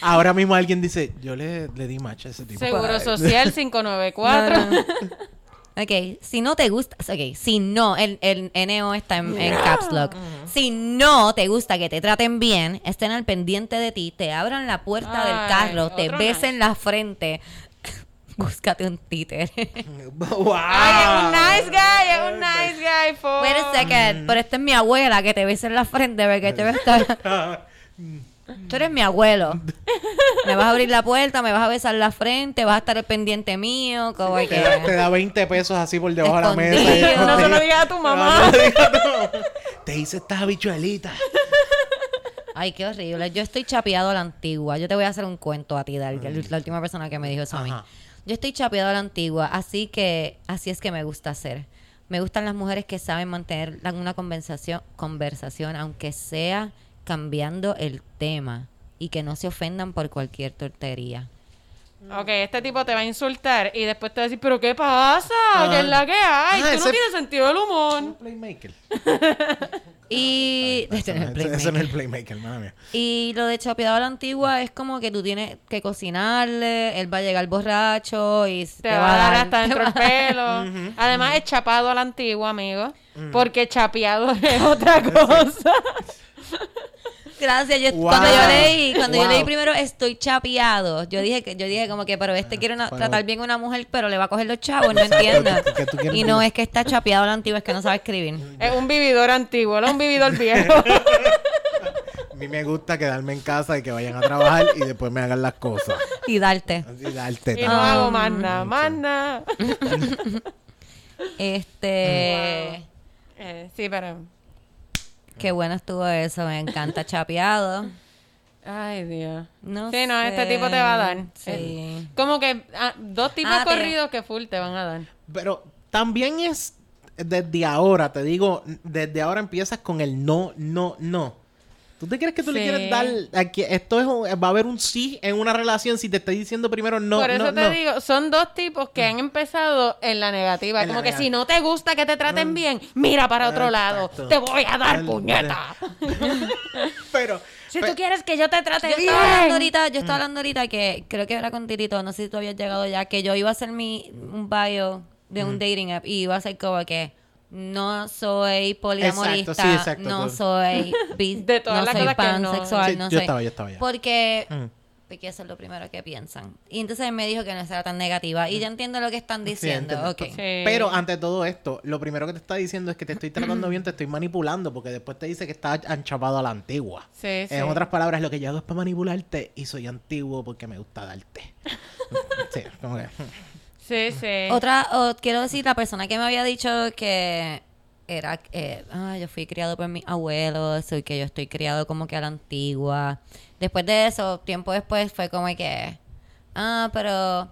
Ah. Ahora mismo alguien dice, yo le, le di match a ese tipo. Seguro Social 594. No, no. Ok, si no te gusta, ok, si no, el, el NO está en, en Caps Lock. Si no te gusta que te traten bien, estén al pendiente de ti, te abran la puerta del carro, te otro besen la frente, búscate un títere. ¡Wow! Ay, es un nice guy, es un nice guy. Wait a second, pero esta es mi abuela que te besa en la frente porque te va a estar... Tú eres mi abuelo. Me vas a abrir la puerta, me vas a besar la frente, vas a estar al pendiente mío, como que... Te da, te da 20 pesos así por debajo de la mesa. No se lo digas a tu mamá. No, no, no. Te hice estas habichuelitas. Ay, qué horrible. Yo estoy chapeado a la antigua. Yo te voy a hacer un cuento a ti, Dal, que la última persona que me dijo eso a mí. Yo estoy chapeado a la antigua, así que así es que me gusta hacer. Me gustan las mujeres que saben mantener una conversación, conversación, aunque sea cambiando el tema y que no se ofendan por cualquier tontería. Ok, este tipo te va a insultar y después te va a decir, pero ¿qué pasa? ¿Qué es la que hay? Ah, Tú no tienes sentido del humor. Playmaker. Y, Eso, eso no es el playmaker, madre mía. y lo de chapeado a la antigua es como que tú tienes que cocinarle, él va a llegar borracho y Te, va a dar hasta dentro el pelo. Además, es chapado a la antigua, amigo. Porque chapeado es otra cosa. Gracias, yo, Wow. cuando yo leí, cuando yo leí primero estoy chapeado, yo dije que yo dije como que pero este quiere una- Pero- tratar bien a una mujer, pero le va a coger los chavos, no entiendo. que Y no es que está chapeado a la antigua, es que no sabe escribir. es un vividor antiguo, es un vividor viejo. A mí me gusta quedarme en casa y que vayan a trabajar y después me hagan las cosas. Y darte. Así darte y no hago más nada, más nada. Este, Eh, sí, pero... qué bueno estuvo eso, me encanta chapeado. Ay, Dios. No sí, no, este tipo te va a dar. Sí. Eh, Como que ah, dos tipos Ah, te- corridos que full te van a dar. Pero también es desde ahora, te digo, desde ahora empiezas con el no, no, no. ¿Tú te crees que tú le quieres dar aquí? Esto es un- va a haber un sí en una relación si te estoy diciendo primero no, Por eso no, te no. digo, son dos tipos que han empezado en la negativa. En la Como que si no te gusta que te traten bien, mira para otro lado. Te voy a dar puñeta. Pero, Si tú quieres que yo te trate Yo bien. estaba hablando ahorita, yo estaba hablando ahorita que creo que era con Tirito, no sé si tú habías llegado ya, que yo iba a hacer mi un bio de un dating app y iba a ser como que no soy poliamorista, Exacto, sí, exacto, no tú. soy bis- De todas no las soy cosas que no- pansexual, Sí, no yo soy. estaba, yo estaba ya. Porque Mm. porque eso es lo primero que piensan. Y entonces él me dijo que no era tan negativa y yo entiendo lo que están diciendo. Sí. Pero ante todo esto, lo primero que te está diciendo es que te estoy tratando bien, te estoy manipulando, porque después te dice que estás anchapado a la antigua. Sí, sí. En otras palabras, lo que yo hago es para manipularte y soy antiguo porque me gusta darte. sí, como que. Sí, sí. Otra, o quiero decir, la persona que me había dicho que era, eh, ah, yo fui criado por mis abuelos, y que yo estoy criado como que a la antigua. Después de eso, tiempo después, fue como que, ah, pero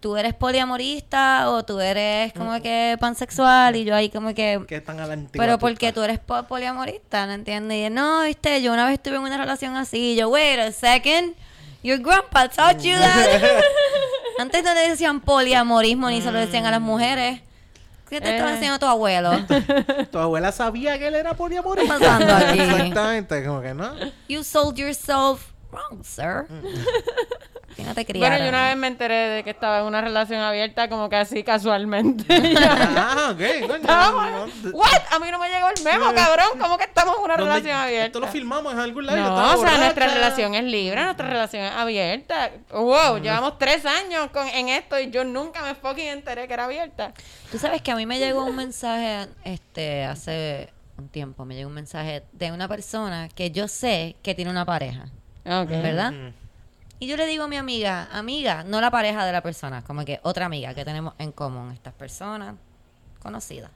tú eres poliamorista o tú eres como que pansexual y yo ahí como que... ¿Qué tan a la antigua? Pero porque tú eres po- poliamorista, ¿no entiendes? Y no, viste, yo una vez estuve en una relación así. Y yo, wait a second, your grandpa taught you that. Antes no le decían poliamorismo ni se lo decían a las mujeres. ¿Qué te estaba Eh. diciendo tu abuelo? Tu abuela sabía que él era poliamorista. ¿Qué está pasando aquí? Exactamente, como que no. You sold yourself wrong, sir. Si no te criaron. Bueno, yo una vez me enteré de que estaba en una relación abierta como que así casualmente. ah, ok, coño. No- ¿What? A mí no me llegó el memo, cabrón. ¿Cómo que estamos en una ¿Dónde- relación abierta? Esto lo filmamos en algún lado. yo No, o sea, nuestra relación es libre, nuestra relación es abierta. Wow, llevamos tres años con, en esto y yo nunca me fucking enteré que era abierta. Tú sabes que a mí me llegó un mensaje, este, hace un tiempo, me llegó un mensaje de una persona que yo sé que tiene una pareja, Ok. ¿verdad? Mm. Y yo le digo a mi amiga, amiga, no la pareja de la persona, como que otra amiga que tenemos en común, estas personas conocidas.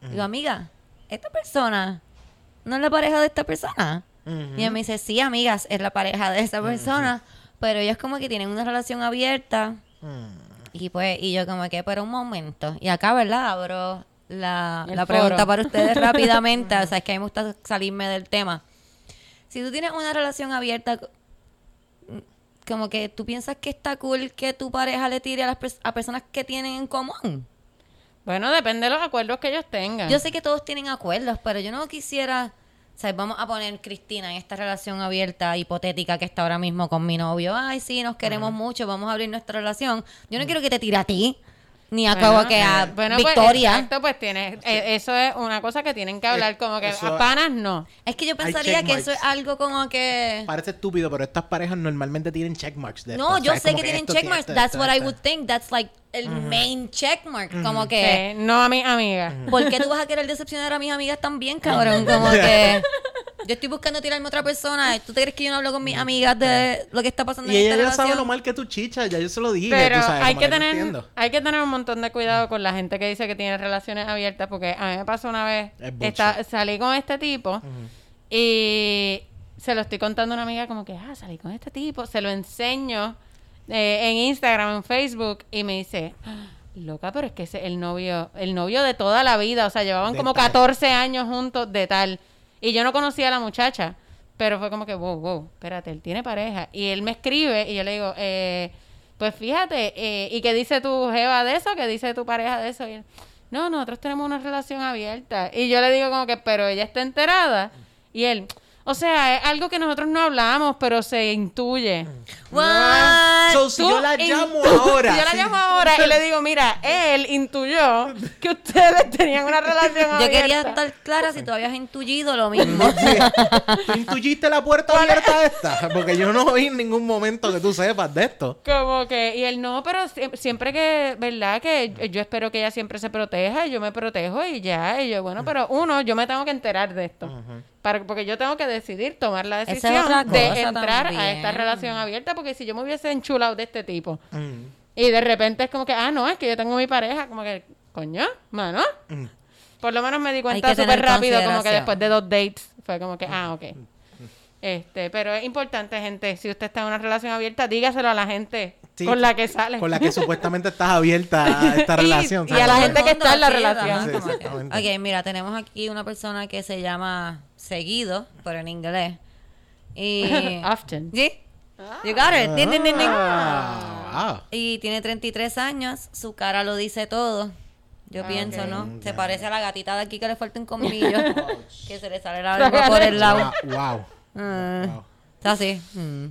Digo, amiga, esta persona no es la pareja de esta persona. Y ella me dice, sí, amigas, es la pareja de esa persona, pero ellos como que tienen una relación abierta. Mm. Y pues, y yo como que, pero un momento. Y acá, ¿verdad? Abro la, pregunta para ustedes rápidamente. o sea, es que a mí me gusta salirme del tema. Si tú tienes una relación abierta, como que tú piensas que está cool que tu pareja le tire a las pers- a personas que tienen en común. Bueno, depende de los acuerdos que ellos tengan. Yo sé que todos tienen acuerdos, pero yo no quisiera, o sea, vamos a poner Cristina en esta relación abierta, hipotética que está ahora mismo con mi novio. Ay, sí, nos queremos mucho, vamos a abrir nuestra relación. Yo no quiero que te tire a ti, ni a Bueno, como que a eh, bueno, pues, Victoria. exacto, pues tiene, eh, eso es una cosa que tienen que hablar, como que eso- a panas no. es que yo pensaría que eso es algo como que... Parece estúpido, pero estas parejas normalmente tienen checkmarks. de No, esto, yo ¿sabes? sé Como que tienen checkmarks. esto, That's esto, what I would think. That's like el main checkmark. Como que... Sí, no a mi amiga. ¿Por qué tú vas a querer decepcionar a mis amigas también, cabrón? Como que yo estoy buscando tirarme a otra persona. ¿Tú te crees que yo no hablo con mis amigas de lo que está pasando Y en ella esta ya sabe lo mal que tú chichas, ya yo se lo dije. Pero tú sabes, hay que tener hay que tener un montón de cuidado con la gente que dice que tiene relaciones abiertas porque a mí me pasó una vez Es esta- salí con este tipo y se lo estoy contando a una amiga como que ah salí con este tipo se lo enseño eh, en Instagram en Facebook y me dice "Ah, loca pero es que ese es el novio el novio de toda la vida o sea llevaban De como tal. 14 años juntos de tal y yo no conocía a la muchacha pero fue como que wow wow espérate él tiene pareja y él me escribe y yo le digo eh, pues fíjate, eh, ¿y qué dice tu jeva de eso? ¿Qué dice tu pareja de eso? Y él, no, nosotros tenemos una relación abierta. Y yo le digo como que, pero ella está enterada. Y él, o sea, es algo que nosotros no hablamos, pero se intuye. What? So, si Tú yo la llamo ahora. si yo la llamo ahora y le digo, mira, él intuyó que ustedes tenían una relación Yo abierta. quería estar clara si tú habías intuydo lo mismo. ¿Tú intuyiste la puerta abierta esta? Porque yo no oí en ningún momento que tú sepas de esto. Como que, y él no, pero sie- siempre que, ¿verdad? Que yo espero que ella siempre se proteja, y yo me protejo y ya. Y yo, bueno, pero uno, yo me tengo que enterar de esto. para, porque yo tengo que decidir, tomar la es decisión de entrar a esta relación abierta, porque si yo me hubiese enchulado de este tipo Mm. y de repente es como que, ah, no, es que yo tengo mi pareja, como que, coño, mano. Mm. Por lo menos me di cuenta súper rápido, como que después de dos dates, fue como que, ah, ok. Este, pero es importante, gente, si usted está en una relación abierta, dígaselo a la gente Sí, con la que sale. Con la que supuestamente estás abierta a esta Y- relación. y a la gente que está en la relación. Sí. Ok, mira, tenemos aquí una persona que se llama Seguido, pero en inglés. Y... Often. ¿Sí? You got it. Ding, ding, ding, ding. Ah, Y tiene 33 años, su cara lo dice todo. Yo pienso, ¿no? Se parece a la gatita de aquí que le falta un colmillo. que se le sale la lengua por el lado. wow. wow. Ah, Wow. Está así. Mm.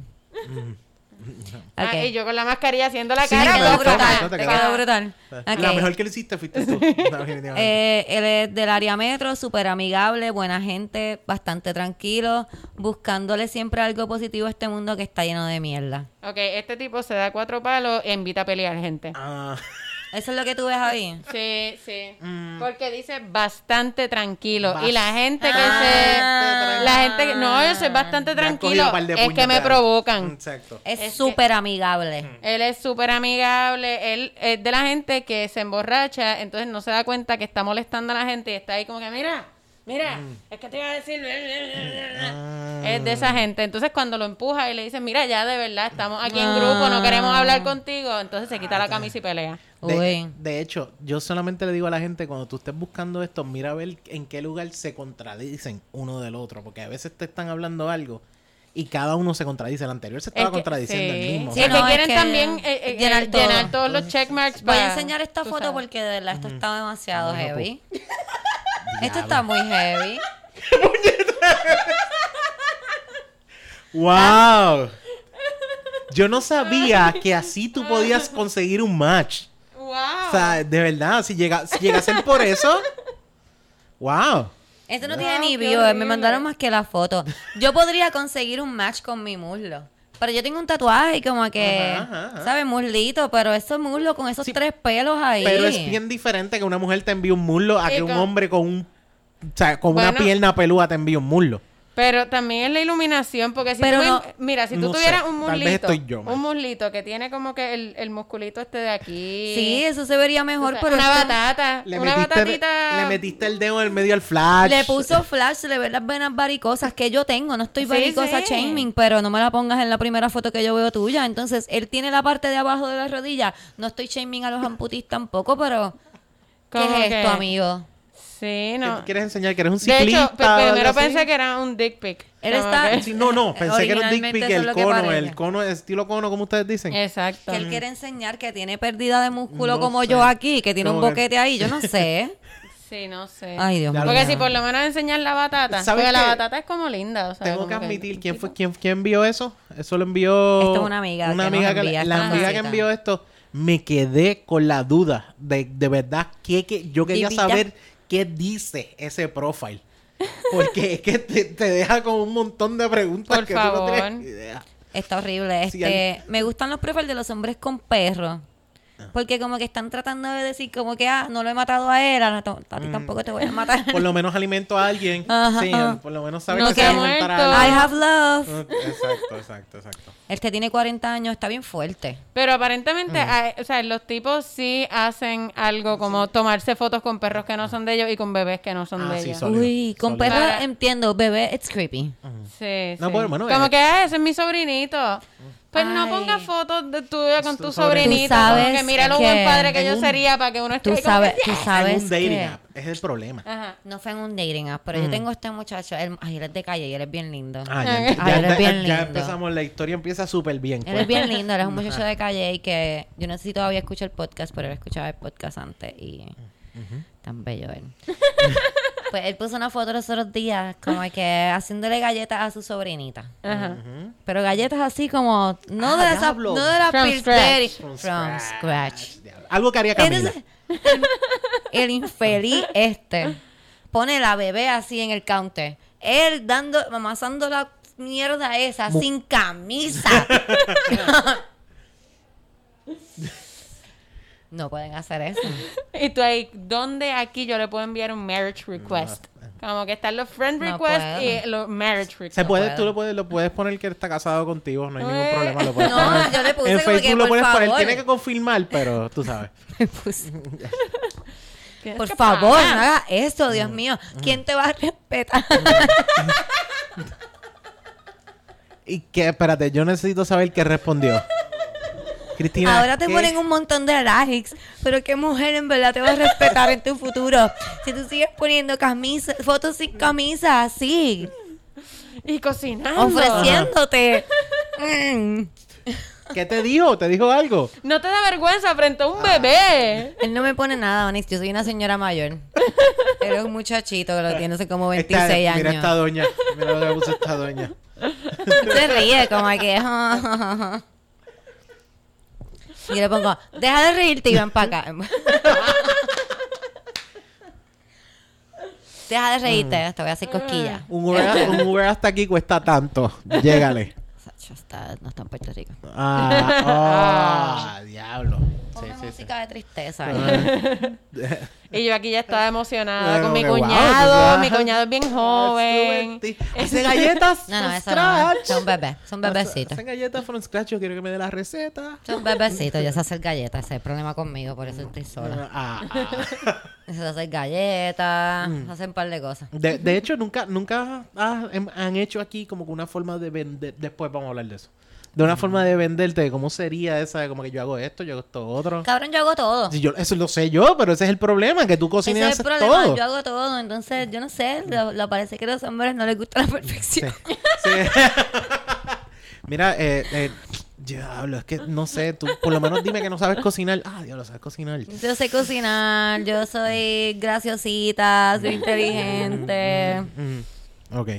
Ah, y yo con la mascarilla haciendo la Sí, Te cara. me quedó pues, brutal. Te te quedó quedó. brutal. La mejor que lo hiciste fuiste tú. Eh, él es del área metro, súper amigable, buena gente, bastante tranquilo, buscándole siempre algo positivo a este mundo que está lleno de mierda. Ok, este tipo se da cuatro palos e invita a pelear gente. Ah, Eso es lo que tú ves ahí. Sí, sí. Mm. Porque dice bastante tranquilo. Y la gente que Ah. se. La gente que. No, yo soy bastante tranquilo. Es que me provocan. Exacto. Es súper amigable. Él es súper amigable. Él es de la gente que se emborracha, entonces no se da cuenta que está molestando a la gente y está ahí como que, mira, mira, es que te iba a decir. Ah. Es de esa gente. Entonces cuando lo empuja y le dice, mira, ya de verdad, estamos aquí en grupo, no queremos hablar contigo, entonces se quita la camisa y pelea. De, hecho, yo solamente le digo a la gente, cuando tú estés buscando esto, mira a ver en qué lugar se contradicen uno del otro, porque a veces te están hablando algo y cada uno se contradice. El anterior se estaba Es que- contradiciendo sí. el mismo. Sí, es o sea, que es quieren que también eh, eh, llenar eh, todo. llenar todos los checkmarks. Voy a enseñar esta foto sabes. porque de verdad esto está demasiado no, heavy. Esto está muy heavy. ¡Wow! Yo no sabía que así tú podías conseguir un match. ¡Wow! O sea, de verdad, si llega, si llega a ser por eso. ¡Wow! Esto no Wow, tiene ni view, me horrible. mandaron más que la foto. Yo podría conseguir un match con mi muslo. Pero yo tengo un tatuaje como que, Ajá, ajá, ajá. ¿sabes? Muslito, pero esos muslos con esos Sí, tres pelos ahí. Pero es bien diferente que una mujer te envíe un muslo a que un hombre con un. O sea, con una Bueno. pierna pelúa te envíe un muslo. Pero también es la iluminación, porque si Pero tú, no- ven- mira, si tú no tuvieras sé, un tal vez muslito, estoy yo un muslito que tiene como que el, el musculito este de aquí. Sí, eso se vería mejor, O sea, pero una esto- batata, Le una metiste, batatita. le metiste el dedo en el medio al flash. Le puso flash, le ve las venas varicosas que yo tengo. No estoy varicosa sí. shaming, pero no me la pongas en la primera foto que yo veo tuya. Entonces, él tiene la parte de abajo de la rodilla. No estoy shaming a los amputis tampoco, pero ¿qué es que- esto, amigo? Sí, ¿Qué no. tú quieres enseñar? ¿Que eres un De ciclista? hecho, pe- o algo primero pensé que era un dick pic. Está- que- Sí, no, no, pensé que era un dick pic, el que cono, el cono, estilo cono, como ustedes dicen. Exacto. Que él quiere enseñar que tiene pérdida de músculo No como sé. yo aquí, que tiene un que- boquete ahí. Yo no sé. Sí, no sé. Ay, Dios mío. Porque si por lo menos enseñar la batata. ¿Sabes Porque la qué? batata es como linda. O sea, Tengo como que admitir, ¿quién fue quién, quién envió eso? Eso lo envió... Esto es una amiga Una que nos amiga que, envía la estas amiga que envió esto, me quedé con la duda de, de verdad que, que yo quería saber qué dice ese profile. Porque es que te, te deja con un montón de preguntas Por que tú no tienes favor. idea. Está horrible. Sí, Este, Me gustan los profiles de los hombres con perros. Ah. Porque como que están tratando de decir como que, ah, no lo he matado a él, a, ti tampoco te voy a matar. Mm. Por lo menos alimento a alguien. Ajá. Sí, por lo menos sabes No que se se va a I have love. Exacto, exacto, exacto. El que tiene 40 años está bien fuerte. Pero aparentemente, Mm. hay- o sea, los tipos sí hacen algo como tomarse fotos con perros que no son de ellos y con bebés que no son Ah, de sí, ellos. Sólido, Uy, con sólido. perros Para- entiendo, bebé, it's creepy. Sí, No, sí. bueno, bueno, Como eh. que, ah, ese es mi sobrinito. Pues no Ay. pongas fotos de tuya con Tu tu sobrinito. sobrinito. Tú sabes como que mira lo que buen padre que yo un- sería para que uno esté Tú ahí como sabes, que, tú "Yeah". sabes en un dating que- app. Es el problema. Ajá. No fue en un dating app, pero yo tengo este muchacho, él, ay, él es de calle y él es bien lindo. Ah, ya, Ay, ya- él es ya- bien ya lindo. empezamos, la historia empieza súper bien. Él es bien lindo, él es un muchacho de calle y que yo no sé si todavía escucha el podcast, pero él escuchaba el podcast antes y tan bello él. pues él puso una foto los otros días como que haciéndole galletas a su sobrinita. Ajá. Pero galletas así como, no Ah, de diablo. no de la From scratch. from scratch. Algo que haría Camila. Entonces, el, el infeliz este pone la bebé así en el counter. Él dando, amasando la mierda esa sin camisa. no pueden hacer eso. Y tú ahí, ¿dónde aquí yo le puedo enviar un marriage request? Como que están los friend No requests y los marriage requests. Se puede, puedo. tú lo puedes, lo puedes poner que él está casado contigo, no hay ningún Eh, problema. Lo puedes no, poner. yo le puse en que, Facebook lo por puedes poner, favor. tiene que confirmar, pero tú sabes. Pues, por favor, no hagas esto, Dios mío. ¿Quién te va a respetar? Y que, espérate, yo necesito saber qué respondió. Cristina. Ahora te ¿qué? ponen un montón de likes, pero qué mujer en verdad te va a respetar en tu futuro. Si tú sigues poniendo camisa, fotos sin camisa así, Y cocinando. ofreciéndote. Mm. ¿Qué te dijo? ¿Te dijo algo? No te da vergüenza frente a un Ah. bebé. Él no me pone nada, Onyx. Yo soy una señora mayor. Es un muchachito que lo tiene hace como 26 Esta- años. Mira esta doña. Mira lo que puso esta doña. Se ríe como que... y yo le pongo, deja de reírte y ven para acá. deja de reírte, te voy a hacer cosquillas. Un Uber, un Uber hasta aquí cuesta tanto. Llégale. Sacho, está, no está en Puerto Rico. Ah, ah, diablo. Sí, Ponme sí, sí. música de tristeza. Y yo aquí ya estaba emocionada con mi cuñado. mi cuñado es bien joven. Hace galletas No, no, from. Son bebés, son bebecitos. Hacen galletas from scratch. Yo quiero que me dé la receta. Son bebecitos, yo sé hacer galletas, ese es el problema conmigo, por eso estoy sola. Ah, ah. Yo sé hacer galletas, Mm. hacen un par de cosas. De, de hecho, nunca, nunca ah, hem- han hecho aquí como que una forma de vender. Después vamos a hablar de eso. De una forma de venderte, de cómo sería esa, de como que yo hago esto, yo hago esto otro. Cabrón, yo hago todo. Si yo, eso lo sé yo, pero ese es el problema, que tú Ese cocinas y es el problema, todo. yo hago todo, entonces yo no sé, lo, lo parece que a los hombres no les gusta la perfección. Sí. Mira, eh, eh, diablo, es que no sé, tú por lo menos dime que no sabes cocinar. Ah, diablo, sabes cocinar. Yo sé cocinar, yo soy graciosita, soy inteligente, Mm, ok.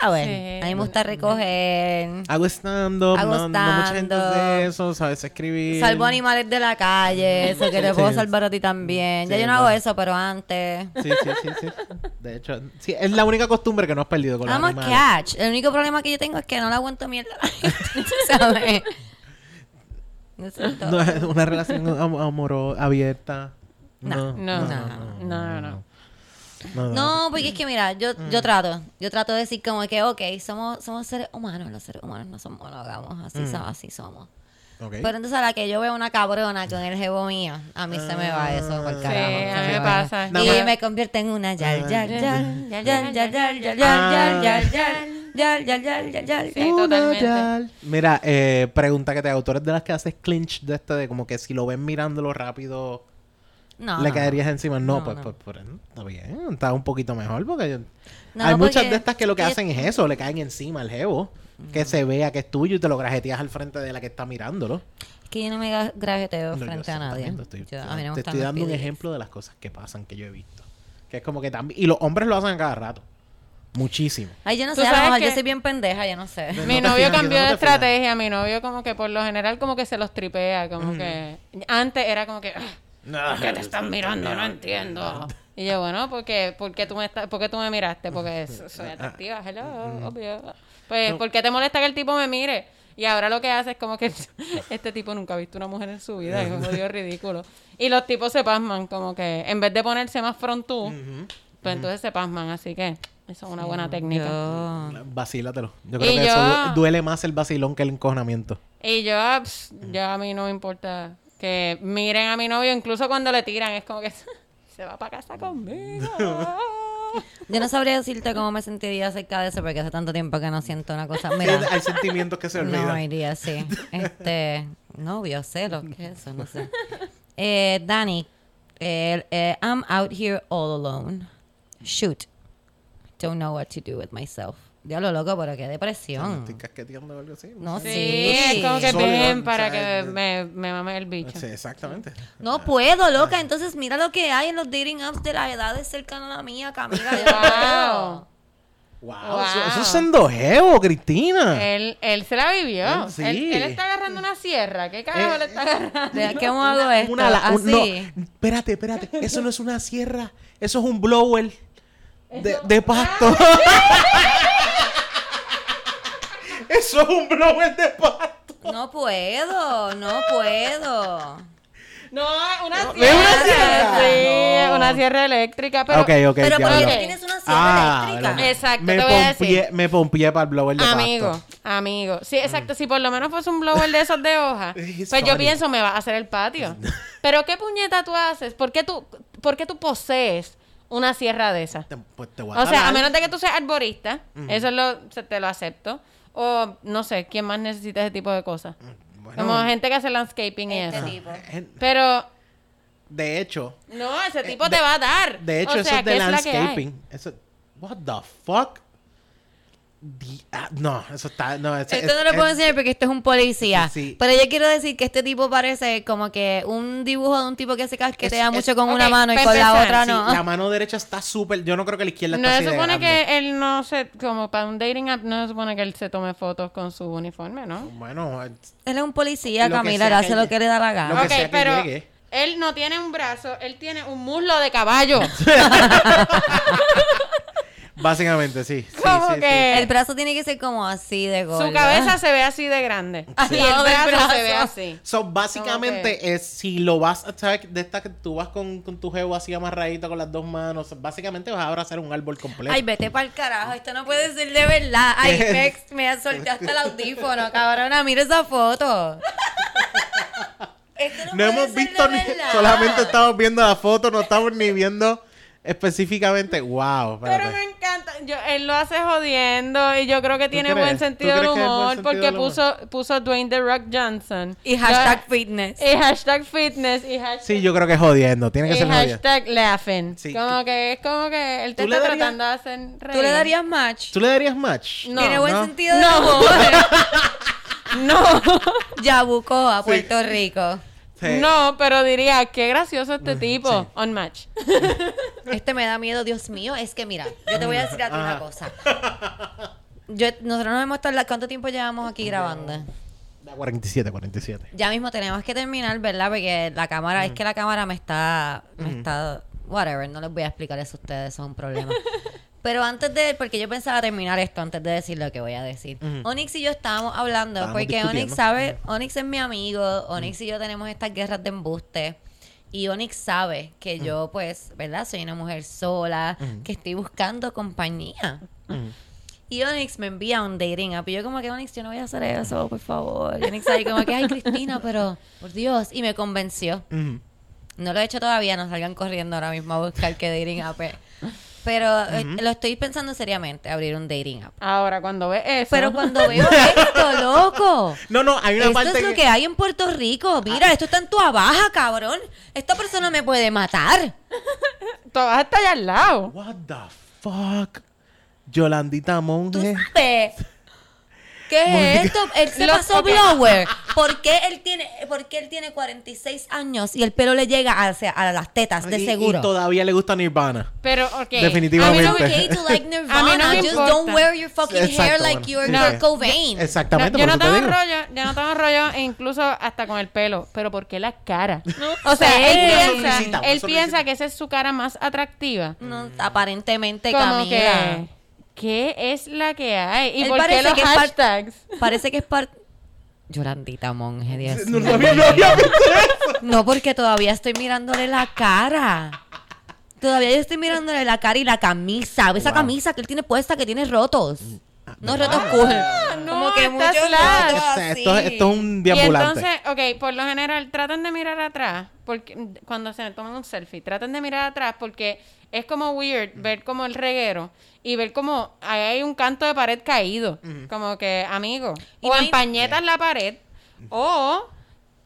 Sí. a mí me gusta recoger, Hago stand-up, Hago no, no mucha gente hace eso, sabes escribir. salvo animales de la calle, eso que te puedo salvar a ti también. Ya yo no hago eso, pero antes... Sí, sí, sí, sí. De hecho, sí, es la única costumbre que no has perdido con los Vamos animales. catch. El único problema que yo tengo es que no le aguanto mierda a la gente, ¿tú ¿sabes? No, es una relación am- amoro abierta. No. No, no, no, no, no. No, no. No, porque es que mira, yo, Mm. yo trato, yo trato de decir como que, ok, somos, somos seres humanos, los seres humanos no son monógamos, así, Mm. so- así somos. Pero entonces a la que yo veo una cabrona con el jevo mío, a mí se me va eso por Sí, carajo. a se mí me pasa. Y más- me convierte en una yal, yal, yal, yal, yal, yal, yal, yal, Ah. yal, yal, yal, yal, yal, yal, yal. Sí, totalmente. ya. Mira, eh, pregunta que te hago. ¿Tú eres de las que haces clinch de este? De como que si lo ven mirándolo rápido, No, le no. caerías encima. No, No, pues, no. pues, pues, está bien. Está un poquito mejor porque yo- No, hay muchas porque- de estas que lo que hacen es eso. Le caen encima al jevo. Que se vea que es tuyo y te lo grajeteas al frente de la que está mirándolo. Es que yo no me grajeteo frente a nadie. te estoy, Yo- a mí no me te gustan estoy los dando un ejemplo de las cosas que pasan que yo he visto. Que es como que también... Y los hombres lo hacen a cada rato. Muchísimo. Ay, yo no sé, a lo sabes mejor que- yo soy bien pendeja, yo no sé. No Mi novio fijas, cambió no de estrategia. Mi novio como que por lo general como que se los tripea. Como que... Antes era como que... "Ah, ¿Por qué te están mirando? No entiendo. Y yo, bueno, porque, porque tú me estás, ¿por qué tú me miraste? Porque so- soy atractiva, hello, obvio. Pues, ¿por qué te molesta que el tipo me mire? Y ahora lo que hace es como que este tipo nunca ha visto una mujer en su vida, es un jodido ridículo. Y los tipos se pasman, como que en vez de ponerse más frontú, pues entonces se pasman, así que eso es una buena técnica. Yo- Vacílatelo. Yo creo Y que eso yo- du- duele más el vacilón que el encojonamiento. Y yo, ah, pss, ya a mí no me importa que miren a mi novio, incluso cuando le tiran, es como que se va para casa conmigo. Yo no sabría decirte cómo me sentiría acerca de eso porque hace tanto tiempo que no siento una cosa. Sí, Mira, hay sentimientos que se no olvidan. iría así. Este, novio, celos, ¿qué es eso? No sé. Eh, Dani, eh, eh, I'm out here all alone. Shoot. Don't know what to do with myself. Diablo loco, pero qué depresión. Estoy casqueteando o algo así. No Sí, es como que ven o para sea, que me, me mame el bicho. Sí, exactamente. No puedo, loca. Entonces mira lo que hay en los dating apps de la edad cercana a la mía, Camila. No. Wow, Wow. Eso, eso es sendojeo, Cristina. Él, él se la vivió. Él sí. Él, él está agarrando una sierra. ¿Qué carajo Eh, le está agarrando? ¿De qué cómo hago esto? Una la- un- Así. no, espérate, espérate. Eso no es una sierra. Eso es un blower de, de pasto. eso es un blower de pasto. No puedo, no puedo. No, una No, sierra. ¿es una sierra? Sí, No. una sierra eléctrica. Pero, ok, ok. Pero ¿por diablo. qué tienes una sierra Ah, eléctrica? verdad. Exacto, me te voy a decir. Me pompié para el blower de Amigo, pasto. amigo. Sí, exacto. Si por lo menos fuese un blower de esos de hoja, pues yo pienso me va a hacer el patio. Pero ¿qué puñeta tú haces? ¿Por qué tú, por qué tú posees una sierra de esas? Te- pues te voy a O sea, a menos de que tú seas arborista, eso es lo, se- te lo acepto. O no sé, ¿quién más necesita ese tipo de cosas? Bueno, Como gente que hace landscaping y Este eso. tipo. en- Pero De hecho, no, ese tipo de- te va a dar. de hecho, O eso es de landscaping. Eso, what the fuck? Ah, no, eso está. No, eso- Esto es- no lo puedo es- enseñar porque este es un policía. Sí. Pero yo quiero decir que este tipo parece como que un dibujo de un tipo que se casquetea Es- mucho es- con una mano y con la otra sí, no. La mano derecha está súper. Yo no creo que la izquierda No está se así de supone grande. que él no se, como para un dating app, no se supone que él se tome fotos con su uniforme, ¿no? Bueno, Él es un policía, Lo que Camila, él hace lo que le da la Lo gana. que ok, sea que pero llegue. él no tiene un brazo, él tiene un muslo de caballo. Básicamente, sí. sí, Como sí, sí. que El brazo tiene que ser como así de gordo. su cabeza se ve así de grande. Y el brazo, brazo. se ve así. So, básicamente es si lo vas, ¿sabes? De esta que tú vas con, con tu jevo así amarradito con las dos manos, básicamente vas a abrazar un árbol completo. Ay, vete para el carajo, esto no puede ser de verdad. Ay. Mex, me soltaste el audífono, cabrona, mira esa foto. Esto no, no puede hemos ser visto de ni, solamente estamos viendo la foto, no estamos ni viendo específicamente. Wow, Pero espérate. me encanta. Yo, él lo hace jodiendo y yo creo que tiene crees? buen ¿Tú sentido del humor sentido porque del humor? puso, puso Dwayne The Rock Johnson. Y hashtag Yo- fitness. Y hashtag fitness y hashtag, Sí, yo creo que es jodiendo, tiene que y ser jodiendo. hashtag laughing. Sí, como que es como que él te ¿Tú le está darías- tratando de hacer reír. ¿Tú le darías match? ¿Tú le darías match? No. Tiene buen ¿no? sentido de No. humor. No, Yabucó a Puerto Rico. Sí. no, pero diría, qué gracioso este tipo. On match. Este me da miedo, Dios mío. Es que mira, yo te voy a decir a ti una cosa. Yo, nosotros nos hemos estado... ¿Cuánto tiempo llevamos aquí grabando? Da 47, 47. Ya mismo tenemos que terminar, ¿verdad? Porque la cámara, es que la cámara me está, me está, whatever, no les voy a explicar eso a ustedes, eso es un problema. Pero antes de, porque yo pensaba terminar esto antes de decir lo que voy a decir. Onyx y yo estábamos hablando, Estábamos porque. Onyx sabe, Onyx es mi amigo, Onyx y yo tenemos estas guerras de embuste. Y Onyx sabe que yo, pues, ¿verdad? Soy una mujer sola, que estoy buscando compañía. Y Onyx me envía un dating app. Y yo como que, Onyx, yo no voy a hacer eso, por favor. Y Onyx ahí como que, ay, Cristina, pero, por Dios. Y me convenció. No lo he hecho todavía, no salgan corriendo ahora mismo a buscar qué dating app es. Pero eh, lo estoy pensando seriamente, abrir un dating app. Ahora, cuando ve eso. Pero cuando veo esto, loco. No, no, hay una Esto parte es lo que hay en Puerto Rico. Mira, esto está en tu baja, cabrón. Esta persona me puede matar. Tú vas a estar allá al lado. What the fuck? Yolandita ¿Tú Monge. sabes? ¿Qué es esto? Él se pasó blower. ¿Por qué él tiene, por qué él tiene 46 años y el pelo le llega hacia, a las tetas, de Y- seguro? Y todavía le gusta Nirvana. Pero, ok. Definitivamente. A mí no me- It's okay to like A mí Nirvana. no me Just importa. don't wear your fucking hair Exacto, like bueno. you're Kurt sí. Cobain. Exactamente, yo no te tengo digo. rollo, yo no tengo rollo incluso hasta con el pelo, pero ¿por qué la cara? o sea, él piensa, él piensa que esa es su cara más atractiva. No, aparentemente, Como Camila. que ¿qué es la que hay? ¿Y Él por qué parece los que es par- hashtags? Parece que es parte... Yolandita monje, Dios No, mío. no había, no había visto eso. No, porque todavía estoy mirándole la cara. Todavía yo estoy mirándole la cara y la camisa. Esa Wow. camisa que él tiene puesta que tiene rotos. No, retos cool. no, Como que muchos esto, es un Y deambulante. entonces, ok, por lo general, tratan de mirar atrás, porque cuando se toman un selfie, tratan de mirar atrás porque es como weird ver como el reguero y ver como ahí hay un canto de pared caído, como que, amigo, Y o no hay- empañetas la pared, o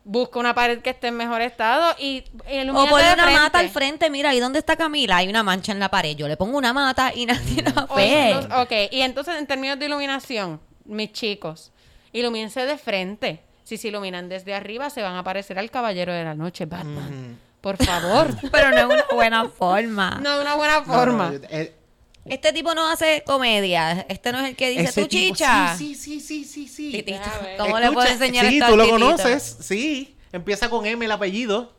busca una pared que esté en mejor estado y, y O ponle de una mata al frente, mira, ¿y dónde está Camila? Hay una mancha en la pared. Yo le pongo una mata y nadie la ve. ok, y entonces en términos de iluminación, mis chicos, ilumínense de frente. Si se iluminan desde arriba, se van a parecer al caballero de la noche, Batman. Por favor. Pero no es una buena forma. no de una buena No, no, forma. yo- eh, Este tipo no hace comedia. Este no es el que dice ese tu tipo- chicha. Sí, sí, sí, sí, sí. Titito. A ver. ¿Cómo le Escucha, puedo enseñar Sí, esto tú al lo titito? conoces, sí. Empieza con M el apellido.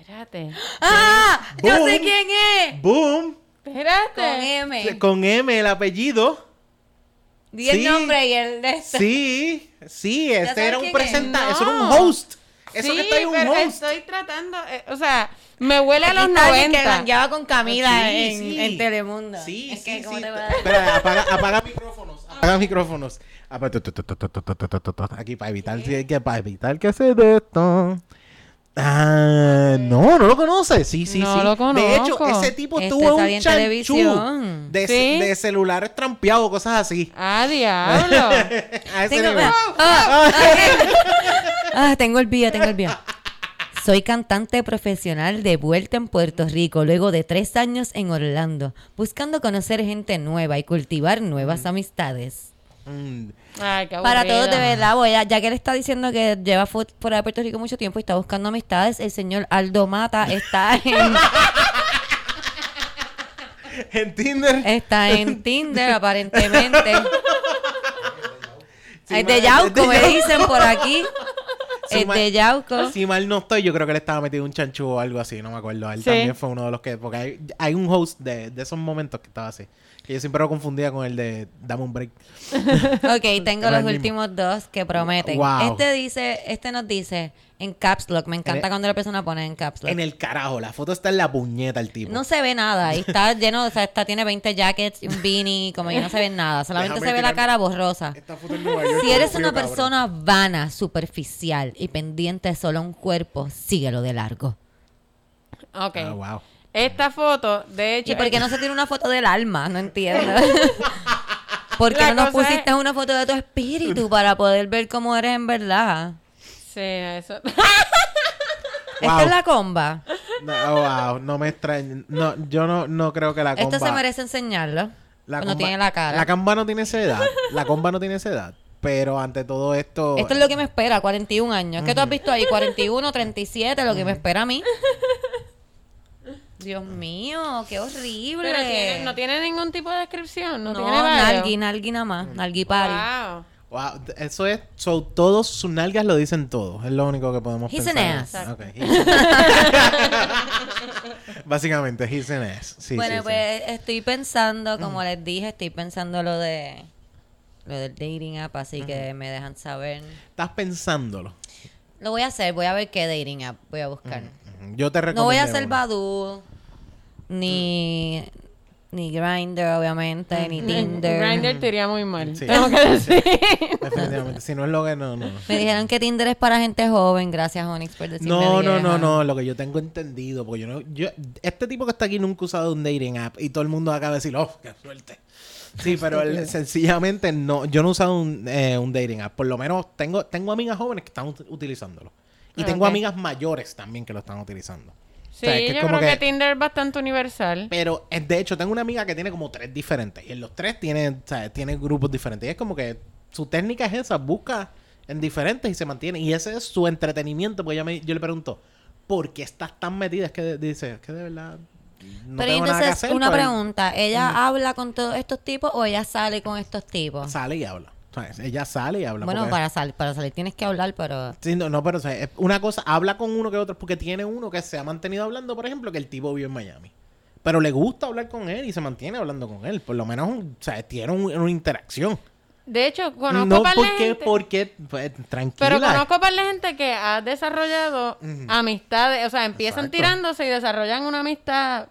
Espérate. ¡Ah! ¡Yo sé quién es! Boom. Espérate. Con M. Con M el apellido. Di el Sí. nombre y el de este. Sí, sí, este sabes era un quién es? presentador, eso era un No. host. Eso sí, que está ahí un host. estoy tratando, eh, o sea, me huele a los 90. que ganaba con Camila sí, en, sí. en, Telemundo. Sí, es que, sí, ¿cómo te va a dar? Espera, apaga, apaga micrófonos, apaga micrófonos. Aquí para evitar, que, para evitar que se de esto. Ah, no, no lo conoce. Sí, sí, no sí. Lo conozco. De hecho, ese tipo este tuvo un chanchú de, ¿Sí? de, celulares trampeados, cosas así. Ah, diablo. a ese Tengo... nivel. Oh, oh, okay ah, tengo el bio, tengo el bio. Soy cantante profesional de vuelta en Puerto Rico luego de tres años en Orlando, buscando conocer gente nueva y cultivar nuevas amistades. Mm. Ay, qué Para todos, de verdad, voy a- ya que él está diciendo que lleva fu- fuera de Puerto Rico mucho tiempo y está buscando amistades, el señor Aldo Mata está en, En Tinder. está en Tinder, aparentemente. Sí, es ma- de Yauco, me dicen por aquí. Sí, es ma- de Yauco. Si mal no estoy, yo creo que le estaba metido un chanchu o algo así, no me acuerdo. Él Sí. también fue uno de los que. Porque hay, hay un host de, de esos momentos que estaba así. Que yo siempre lo confundía con el de Dame un break. Ok, tengo los últimos dos que prometen. Wow. Este dice, este nos dice en caps lock. Me encanta el- cuando la persona pone en caps lock. En el carajo, la foto está en la puñeta el tipo. No se ve nada. Y está lleno, o sea, está, tiene 20 jackets y un beanie, como que no se ve nada. Solamente Déjame se ve la cara borrosa. Esta foto en Nueva York. Si eres frío, una cabrón. persona vana, superficial y pendiente solo a un cuerpo, síguelo de largo. Ok. Ah, wow. Esta foto, de hecho. ¿Y por qué no se tiene una foto del alma? No entiendo. ¿Por qué La no nos pusiste es- una foto de tu espíritu para poder ver cómo eres en verdad? Sí, eso. Esta Wow. es la comba. No, oh, wow, no me extraña. No, yo no, no creo que la comba... Esto se merece enseñarlo. la cuando comba- tiene la cara. La comba no tiene esa edad. La comba no tiene esa edad. Pero ante todo esto... Esto es lo que me espera, 41 años. ¿Qué tú has visto ahí? 41, 37, lo que me espera a mí. Dios mío, qué horrible. Pero tiene- no tiene ningún tipo de descripción. No, No, tiene nalgui, nalgui nada más. Nalgui party. Wow. Wow, eso es... So, todos sus nalgas lo dicen todo. Es lo único que podemos He's pensar. an ass. Ok, he's. Básicamente, he's an ass. Sí, bueno, sí, sí. pues estoy pensando, como les dije, estoy pensando lo de lo del dating app, así que me dejan saber. Estás pensándolo. Lo voy a hacer, voy a ver qué dating app voy a buscar. Yo te recomiendo. No voy a hacer Badoo, ni, ni Grindr, obviamente, ni Tinder. Grindr te iría muy mal. Sí. Tengo que decir. Definitivamente. Si no es lo que no, no. Me dijeron que Tinder es para gente joven. Gracias, Onyx, por decirme No, no, no, no, lo que yo tengo entendido, porque yo no, yo, este tipo que está aquí nunca ha usado un dating app y todo el mundo acaba de decir, oh, qué suerte. Sí, pero él, sencillamente no, yo no he usado un, eh, un dating app, por lo menos tengo, tengo amigas jóvenes que están ut- utilizándolo. Y Ah, tengo amigas mayores también que lo están utilizando. Sí, O sea, que es yo como creo que... que- Tinder es bastante universal. Pero eh, de hecho tengo una amiga que tiene como tres diferentes y en los tres tiene, o sea, tiene grupos diferentes. Y es como que su técnica es esa, busca en diferentes y se mantiene. Y ese es su entretenimiento, porque ella me- yo le pregunto, ¿por qué estás tan metida? Es que de- dice, es que de verdad no Pero tengo nada que entonces, hacer. una pues, pregunta. ¿Ella habla con todos estos tipos o ella sale con estos tipos? Sale y habla. Ella sale y habla. Bueno, para, sal- para salir tienes que hablar, pero... Sí, no, no, pero o sea, una cosa, habla con uno que otro, porque tiene uno que se ha mantenido hablando, por ejemplo, que el tipo vive en Miami. Pero le gusta hablar con él y se mantiene hablando con él. Por lo menos, o sea, tiene un- una interacción. De hecho, conozco no, par de porque, gente... porque, pues, tranquila. Pero conozco par de gente que ha desarrollado amistades, o sea, empiezan Exacto. tirándose y desarrollan una amistad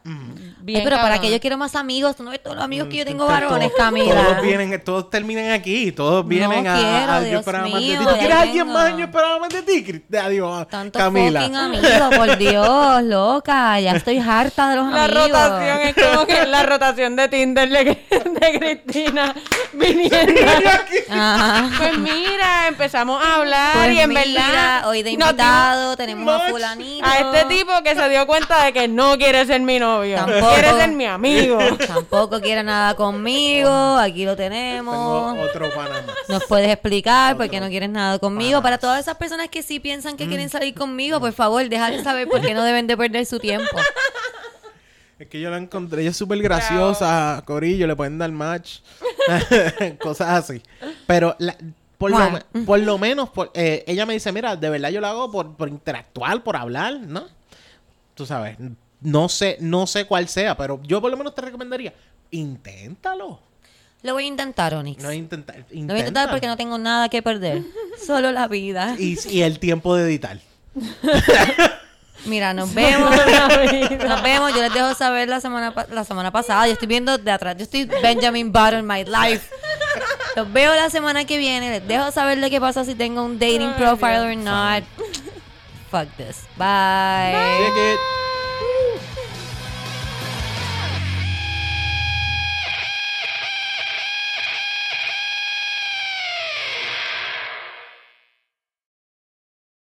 Bien pero para cabrón. que yo quiero más amigos, tú no ves todos los amigos que yo tengo Todos- varones, Todos Camila. vienen, todos terminan aquí, todos vienen a, quiero, a- Yo Dios esperaba más de mío, ti. ¿Tú quieres alguien más? Yo esperaba más de ti. Adiós, Tanto Camila. fucking amigos, por Dios, loca. Ya estoy harta de los La amigos. rotación es como que la rotación de Tinder de, de Cristina viniendo. Ajá. Pues mira, empezamos a hablar Pues y en mira, verdad hoy de invitado tenemos a Much. fulanito. a este tipo que se dio cuenta de que no quiere ser mi novio, Tampoco. Quiere ser mi amigo. Tampoco quiere nada conmigo, aquí lo Tengo tenemos. otro pana más. Nos puedes explicar por qué no quieres nada conmigo. Para todas esas personas que sí piensan que Mm. quieren salir conmigo, por favor, déjales saber por qué no deben de perder su tiempo. Es que yo la encontré, ella es súper graciosa, Corillo, le pueden dar match, cosas así. Pero la- por, lo, Bueno. me- por lo menos, por- eh, ella me dice, mira, de verdad yo lo hago por, por interactuar, por hablar, ¿no? Tú sabes, no sé, no sé cuál sea, pero yo por lo menos te recomendaría, inténtalo. Lo voy a intentar, Onyx. No intenta, Lo voy a intentar porque no tengo nada que perder. Solo la vida. y, y el tiempo de editar. Mira, nos vemos. Nos vemos. Yo les dejo saber la semana, la semana pasada. Yo estoy viendo de atrás. Yo estoy Benjamin Button, my life. Los veo la semana que viene. Les dejo saber de qué pasa si tengo un dating profile or not. Fuck this. Bye. Check it.